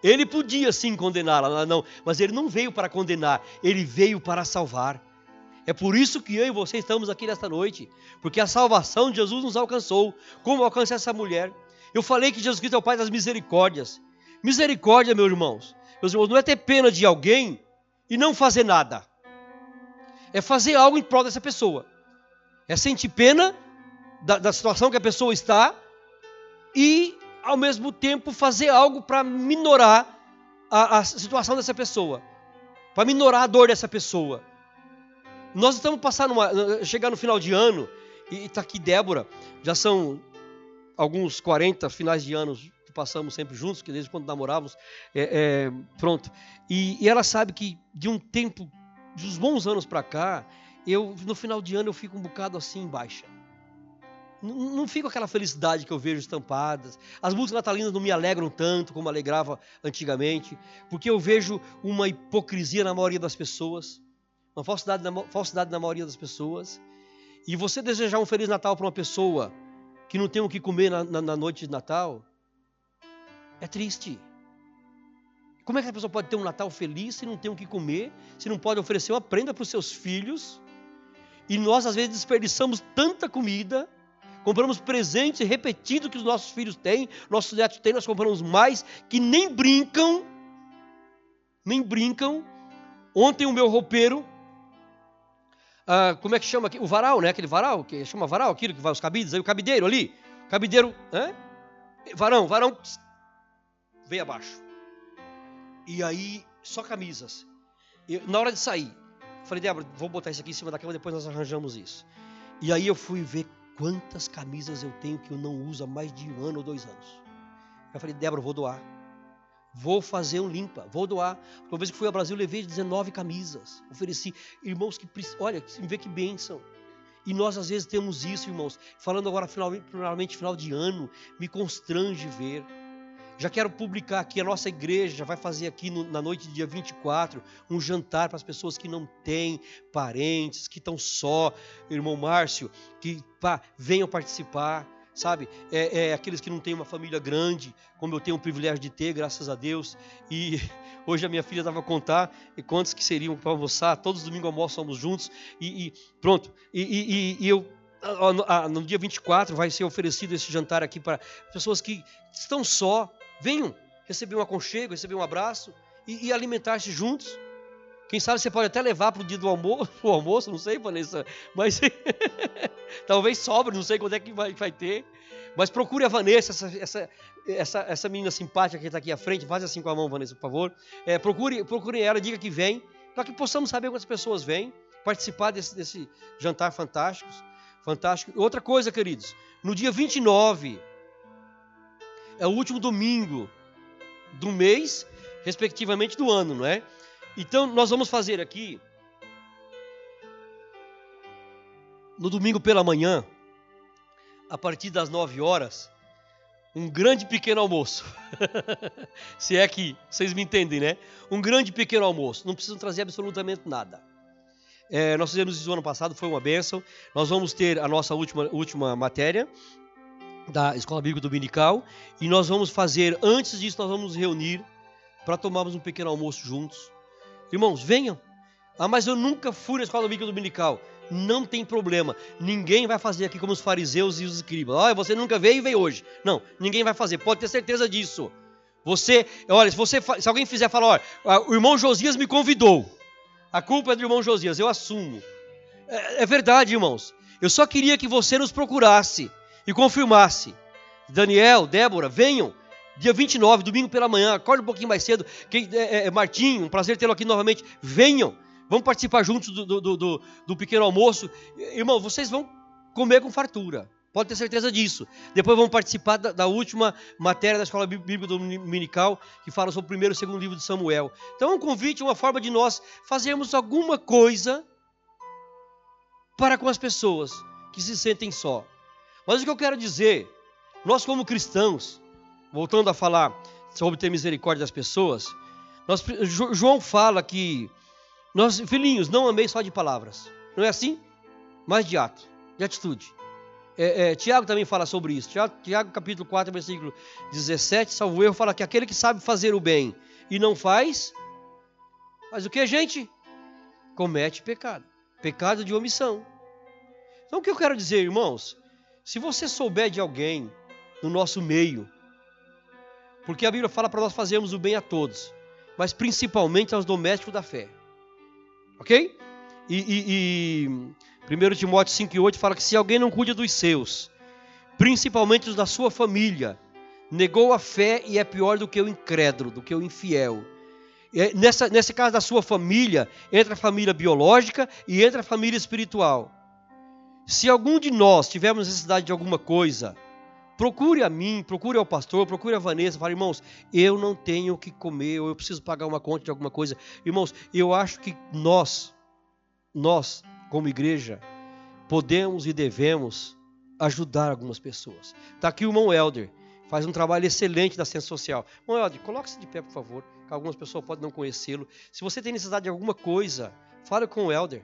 Ele podia sim condená-la, não, mas ele não veio para condenar, ele veio para salvar. É por isso que eu e você estamos aqui nesta noite, porque a salvação de Jesus nos alcançou. Como alcança essa mulher? Eu falei que Jesus Cristo é o Pai das misericórdias. Misericórdia, meus irmãos. Meus irmãos, não é ter pena de alguém e não fazer nada. É fazer algo em prol dessa pessoa. É sentir pena da, da situação que a pessoa está e, ao mesmo tempo, fazer algo para minorar a, a situação dessa pessoa, para minorar a dor dessa pessoa. Nós estamos passando uma, chegar no final de ano e está aqui Débora, já são alguns 40 finais de anos que passamos sempre juntos, que desde quando namorávamos, é, é, pronto. E, e, ela sabe que de um tempo, de uns bons anos para cá, eu no final de ano eu fico um bocado assim baixa. Não, fico aquela felicidade que eu vejo estampadas. As músicas natalinas não me alegram tanto como alegrava antigamente, porque eu vejo uma hipocrisia na maioria das pessoas, uma falsidade na, falsidade na maioria das pessoas. E você desejar um Feliz Natal para uma pessoa que não tem o que comer na, na, na noite de Natal, é triste. Como é que a pessoa pode ter um Natal feliz se não tem o que comer, se não pode oferecer uma prenda para os seus filhos? E nós, às vezes, desperdiçamos tanta comida, compramos presentes repetidos que os nossos filhos têm, nossos netos têm, nós compramos mais, que nem brincam, nem brincam. Ontem o meu roupeiro, ah, como é que chama aqui? O varal, né? Aquele varal, que chama varal, aquilo que vai os cabides, aí o cabideiro ali, cabideiro, hã? varão, varão, veio abaixo. E aí, só camisas. Eu, na hora de sair, falei, Débora, vou botar isso aqui em cima da cama, depois nós arranjamos isso. E aí eu fui ver quantas camisas eu tenho que eu não uso há mais de um ano ou dois anos. Eu falei, Débora, vou doar. Vou fazer um limpa, vou doar. Uma vez que fui ao Brasil, levei 19 camisas. Ofereci. Irmãos, que olha, vê que bênção. E nós às vezes temos isso, irmãos. Falando agora, finalmente, final de ano, me constrange ver já quero publicar aqui, a nossa igreja vai fazer aqui no, na noite do dia 24 um jantar para as pessoas que não têm parentes, que estão só, irmão Márcio, que pá, venham participar, sabe? É, é, aqueles que não têm uma família grande, como eu tenho o privilégio de ter, graças a Deus. E hoje a minha filha estava a contar e quantos que seriam para almoçar, todos os domingos almoçamos juntos, e, e pronto. E, e, e eu no dia 24 vai ser oferecido esse jantar aqui para pessoas que estão só, Venham receber um aconchego, receber um abraço e, e alimentar-se juntos. Quem sabe você pode até levar para o dia do almoço, o almoço, não sei, Vanessa, mas talvez sobre, não sei quando é que vai, vai ter. Mas procure a Vanessa, essa, essa, essa, essa menina simpática que está aqui à frente, faz assim com a mão, Vanessa, por favor. É, procure, procure ela, diga que vem, para que possamos saber quantas pessoas vêm, participar desse, desse jantar fantástico. fantástico. Outra coisa, queridos, no dia 29, é o último domingo do mês, respectivamente do ano, não é? Então, nós vamos fazer aqui, no domingo pela manhã, a partir das 9 horas, um grande pequeno almoço. Se é que vocês me entendem, né? Um grande pequeno almoço. Não precisam trazer absolutamente nada. É, nós fizemos isso no ano passado, foi uma bênção. Nós vamos ter a nossa última, última matéria da Escola Bíblica Dominical. E nós vamos fazer, antes disso, nós vamos nos reunir para tomarmos um pequeno almoço juntos. Irmãos, venham. Ah, mas eu nunca fui na Escola Bíblica Dominical. Não tem problema. Ninguém vai fazer aqui como os fariseus e os escribas. Olha, você nunca veio e veio hoje. Não, ninguém vai fazer. Pode ter certeza disso. Você, olha, se, você, se alguém fizer falar, olha, ah, o irmão Josias me convidou. A culpa é do irmão Josias, eu assumo. É, é verdade, irmãos. Eu só queria que você nos procurasse e confirmasse. Daniel, Débora, venham. Dia 29, domingo pela manhã, acorde um pouquinho mais cedo. Quem, é, é, Martinho, um prazer tê-lo aqui novamente. Venham. Vamos participar juntos do, do, do, do pequeno almoço. Irmão, vocês vão comer com fartura. Pode ter certeza disso. Depois vamos participar da, da, última matéria da Escola Bíblica Dominical, que fala sobre o primeiro e segundo livro de Samuel. Então é um convite, uma forma de nós fazermos alguma coisa para com as pessoas que se sentem só. Mas o que eu quero dizer, nós como cristãos, voltando a falar sobre ter misericórdia das pessoas, nós, João fala que nós, filhinhos, não amei só de palavras. Não é assim? Mas de ato, de atitude. É, é, Tiago também fala sobre isso. Tiago, Tiago, capítulo 4, versículo 17, salvo erro, fala que aquele que sabe fazer o bem e não faz, faz o que, gente? Comete pecado. Pecado de omissão. Então o que eu quero dizer, irmãos? Se você souber de alguém no nosso meio, porque a Bíblia fala para nós fazermos o bem a todos, mas principalmente aos domésticos da fé. Ok? E, e, e 1 Timóteo 5,8 fala que se alguém não cuida dos seus, principalmente os da sua família, negou a fé e é pior do que o incrédulo, do que o infiel. Nessa, nesse caso da sua família, entra a família biológica e entra a família espiritual. Se algum de nós tivermos necessidade de alguma coisa, procure a mim, procure ao pastor, procure a Vanessa, fale, irmãos, eu não tenho o que comer, ou eu preciso pagar uma conta de alguma coisa. Irmãos, eu acho que nós, nós, como igreja, podemos e devemos ajudar algumas pessoas. Está aqui o irmão Helder, faz um trabalho excelente da ciência social. Irmão Helder, coloque-se de pé, por favor, que algumas pessoas podem não conhecê-lo. Se você tem necessidade de alguma coisa, fale com o Helder.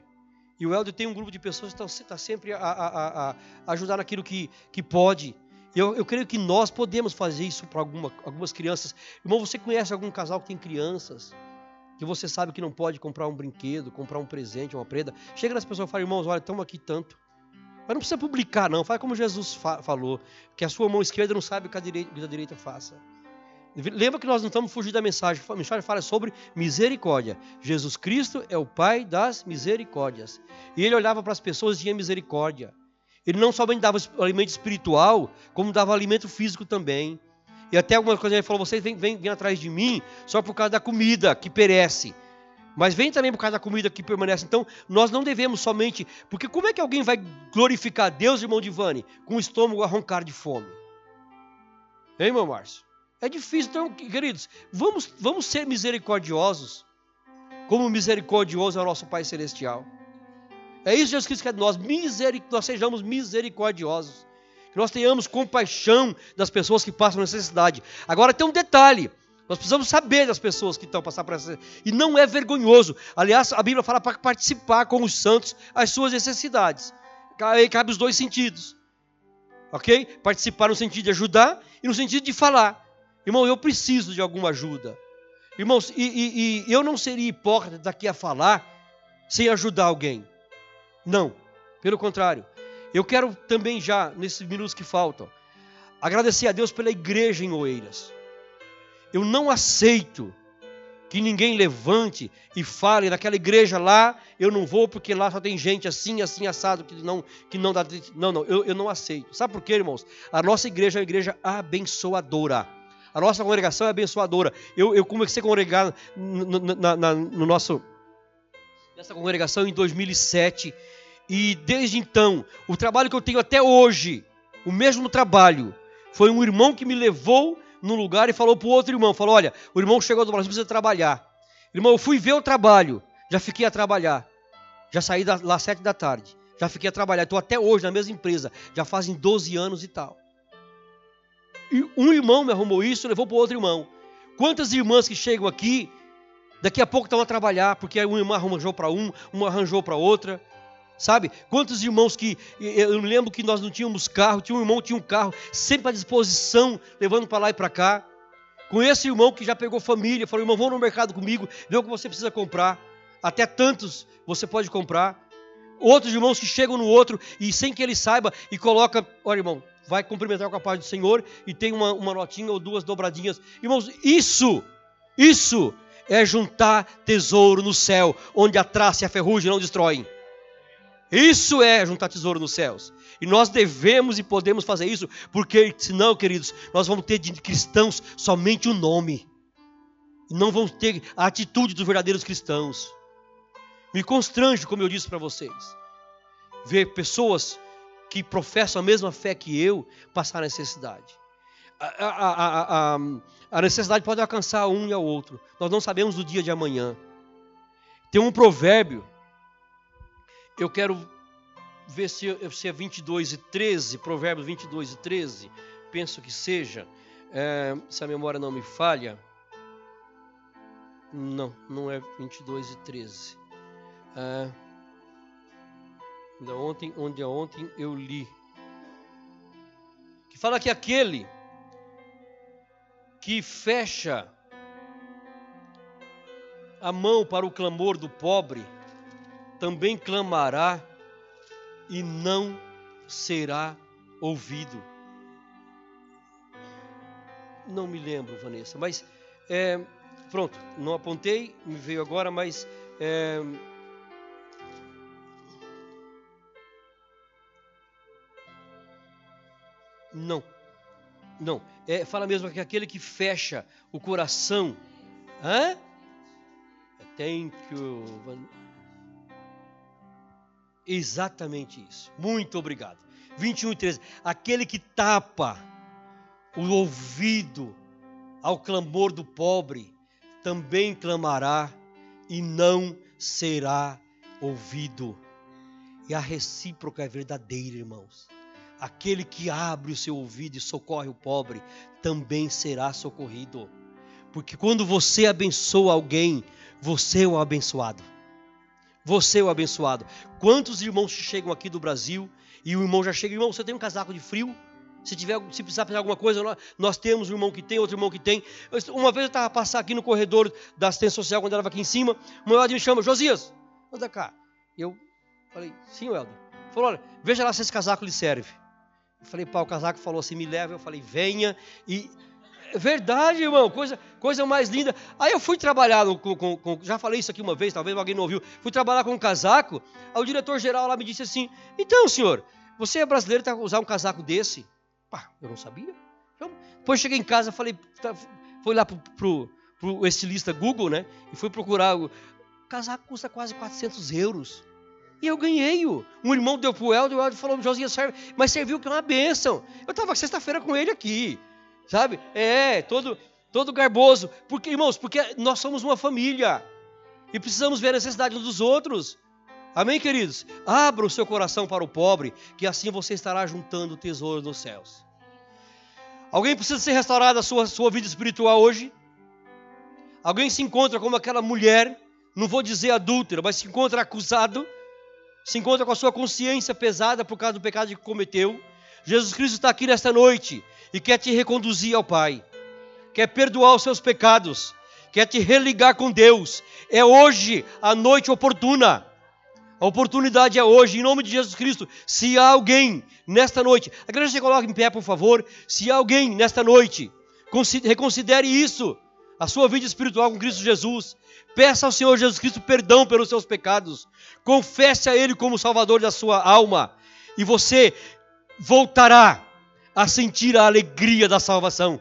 E o Helder tem um grupo de pessoas que está sempre a, a, a, ajudar naquilo que, que pode. Eu, eu creio que nós podemos fazer isso para alguma, algumas crianças. Irmão, você conhece algum casal que tem crianças? Que você sabe que não pode comprar um brinquedo, comprar um presente, uma prenda. Chega nas pessoas e fala, irmãos, olha, estamos aqui tanto. Mas não precisa publicar, não. Faz como Jesus fa falou. Que a sua mão esquerda não sabe o que a direita, que a direita faça. Lembra que nós não estamos fugindo da mensagem. A mensagem fala sobre misericórdia. Jesus Cristo é o Pai das misericórdias. E ele olhava para as pessoas e tinha misericórdia. Ele não somente dava alimento espiritual, como dava alimento físico também. E até algumas coisas ele falou: vocês vêm, vêm, vêm atrás de mim só por causa da comida que perece. Mas vem também por causa da comida que permanece. Então, nós não devemos somente. Porque como é que alguém vai glorificar Deus, irmão Divani, com o estômago a roncar de fome? Hein, irmão Márcio? É difícil. Então, queridos, vamos, vamos ser misericordiosos, como misericordioso é o nosso Pai Celestial. É isso que Jesus Cristo quer de nós, miseric... nós sejamos misericordiosos. Que nós tenhamos compaixão das pessoas que passam necessidade. Agora tem um detalhe. Nós precisamos saber das pessoas que estão passando por essa. E não é vergonhoso. Aliás, a Bíblia fala para participar com os santos as suas necessidades. Aí cabe os dois sentidos. Ok? Participar no sentido de ajudar e no sentido de falar. Irmão, eu preciso de alguma ajuda. Irmãos, e, e, e eu não seria hipócrita daqui a falar sem ajudar alguém. Não, pelo contrário. Eu quero também já, nesses minutos que faltam, agradecer a Deus pela igreja em Oeiras. Eu não aceito que ninguém levante e fale naquela igreja lá, eu não vou porque lá só tem gente assim, assim, assado, que não, que não dá. Não, não, eu, eu não aceito. Sabe por quê, irmãos? A nossa igreja é uma igreja abençoadora. A nossa congregação é abençoadora. Eu, eu comecei a congregar no, na, na, no nosso, nessa congregação em 2007. E desde então, o trabalho que eu tenho até hoje, o mesmo trabalho, foi um irmão que me levou num lugar e falou para o outro irmão: falou, olha, o irmão chegou do Brasil, precisa trabalhar. Irmão, eu fui ver o trabalho, já fiquei a trabalhar. Já saí da, lá às sete da tarde. Já fiquei a trabalhar. Estou até hoje na mesma empresa. Já fazem 12 anos e tal. Um irmão me arrumou isso, levou para outro irmão. Quantas irmãs que chegam aqui, daqui a pouco estão a trabalhar, porque um irmão arranjou para um, uma arranjou para outra. Sabe? Quantos irmãos que. Eu lembro que nós não tínhamos carro, tinha um irmão que tinha um carro, sempre à disposição, levando para lá e para cá. Conheço irmão que já pegou família, falou: irmão, vamos no mercado comigo, vê o que você precisa comprar. Até tantos você pode comprar. Outros irmãos que chegam no outro e sem que ele saiba e coloca: olha, irmão, vai cumprimentar com a paz do Senhor e tem uma, uma notinha ou duas dobradinhas. Irmãos, isso, isso é juntar tesouro no céu, onde a traça e a ferrugem não destroem. Isso é juntar tesouro nos céus. E nós devemos e podemos fazer isso, porque senão, queridos, nós vamos ter de cristãos somente o nome. E não vamos ter a atitude dos verdadeiros cristãos. Me constrange, como eu disse para vocês, ver pessoas que professam a mesma fé que eu passar necessidade. A, a, a, a, necessidade pode alcançar um e ao outro. Nós não sabemos do dia de amanhã. Tem um provérbio eu quero ver se, se é 22 e 13, Provérbios 22 e 13, penso que seja, é, se a memória não me falha. Não, não é 22 e 13. É, ontem, onde ontem eu li. Que fala que aquele que fecha a mão para o clamor do pobre, também clamará e não será ouvido. Não me lembro, Vanessa, mas é, pronto, não apontei, me veio agora, mas é, não, não, é, fala mesmo que aquele que fecha o coração, hã? Thank you, Exatamente isso. Muito obrigado. 21 e 13. Aquele que tapa o ouvido ao clamor do pobre, também clamará e não será ouvido. E a recíproca é verdadeira, irmãos. Aquele que abre o seu ouvido e socorre o pobre, também será socorrido. Porque quando você abençoa alguém, você é o abençoado. Você é o abençoado. Quantos irmãos chegam aqui do Brasil e o irmão já chega, irmão, você tem um casaco de frio? Se tiver, se precisar fazer alguma coisa, nós temos um irmão que tem, outro irmão que tem. Uma vez eu estava passando aqui no corredor da assistência social, quando ela estava aqui em cima, meu me chama, Josias, anda cá. Eu falei, sim, Helder. Falou, olha, veja lá se esse casaco lhe serve. Falei, pá, o casaco falou assim, me leva. Eu falei, venha. E Verdade, irmão, coisa, coisa mais linda. Aí eu fui trabalhar, com, com, com, já falei isso aqui uma vez, talvez alguém não ouviu. Fui trabalhar com um casaco. Aí o diretor geral lá me disse assim: Então, senhor, você é brasileiro, está usar um casaco desse? Pá, eu não sabia. Eu, depois cheguei em casa, falei, tá, lá pro, pro, pro estilista Google, né? E fui procurar. O casaco custa quase 400 euros. E eu ganhei. -o. Um irmão deu pro Helder, o Helder falou, Josinha, serve, mas serviu que é uma bênção. Eu estava sexta-feira com ele aqui sabe? É, todo, todo garboso. Porque, irmãos, porque nós somos uma família e precisamos ver a necessidade uns dos outros. Amém, queridos? Abra o seu coração para o pobre, que assim você estará juntando tesouro nos céus. Alguém precisa ser restaurado a sua, sua vida espiritual hoje? Alguém se encontra como aquela mulher, não vou dizer adúltera, mas se encontra acusado, se encontra com a sua consciência pesada por causa do pecado que cometeu. Jesus Cristo está aqui nesta noite e quer te reconduzir ao Pai, quer perdoar os seus pecados, quer te religar com Deus. É hoje a noite oportuna. A oportunidade é hoje, em nome de Jesus Cristo. Se há alguém nesta noite, a igreja se coloca em pé, por favor. Se há alguém nesta noite, reconsidere isso. A sua vida espiritual com Cristo Jesus. Peça ao Senhor Jesus Cristo perdão pelos seus pecados. Confesse a Ele como Salvador da sua alma. E você voltará a sentir a alegria da salvação.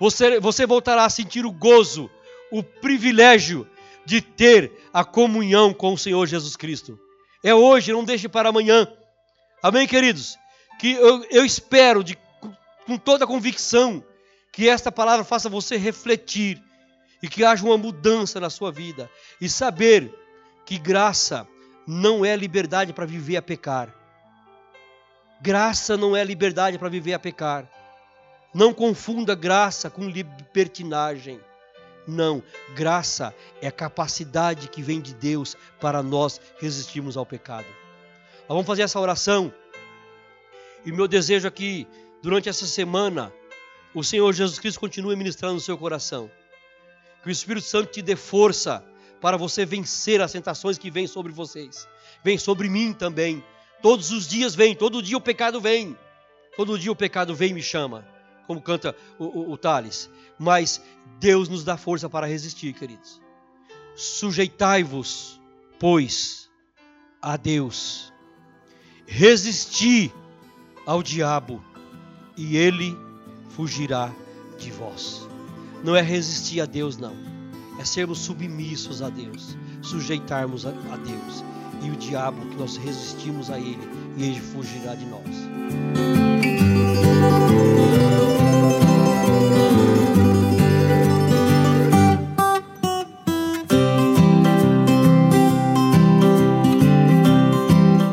Você, você voltará a sentir o gozo, o privilégio de ter a comunhão com o Senhor Jesus Cristo. É hoje, não deixe para amanhã. Amém, queridos? Que eu, eu espero de, com toda a convicção que esta palavra faça você refletir e que haja uma mudança na sua vida e saber que graça não é liberdade para viver a pecar. Graça não é liberdade para viver a pecar. Não confunda graça com libertinagem. Não, graça é a capacidade que vem de Deus para nós resistirmos ao pecado. Nós vamos fazer essa oração. E meu desejo aqui, durante essa semana, o Senhor Jesus Cristo continue ministrando no seu coração. Que o Espírito Santo te dê força para você vencer as tentações que vêm sobre vocês. Vem sobre mim também. Todos os dias vem, todo dia o pecado vem. Todo dia o pecado vem e me chama, como canta o, o, o Thales. Mas Deus nos dá força para resistir, queridos. Sujeitai-vos, pois, a Deus. Resisti ao diabo, e ele fugirá de vós. Não é resistir a Deus, não. É sermos submissos a Deus, sujeitarmos a, a Deus. E o diabo, que nós resistimos a ele, e ele fugirá de nós.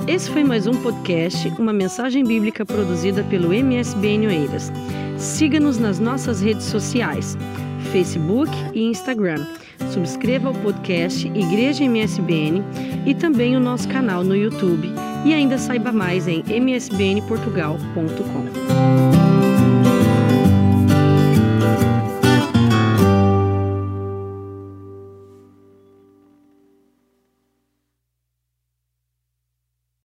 Esse foi mais um podcast, uma mensagem bíblica produzida pelo MSBN Oeiras. Siga-nos nas nossas redes sociais, Facebook e Instagram. Subscreva o podcast Igreja MSBN e também o nosso canal no YouTube. E ainda saiba mais em msbnportugal.com.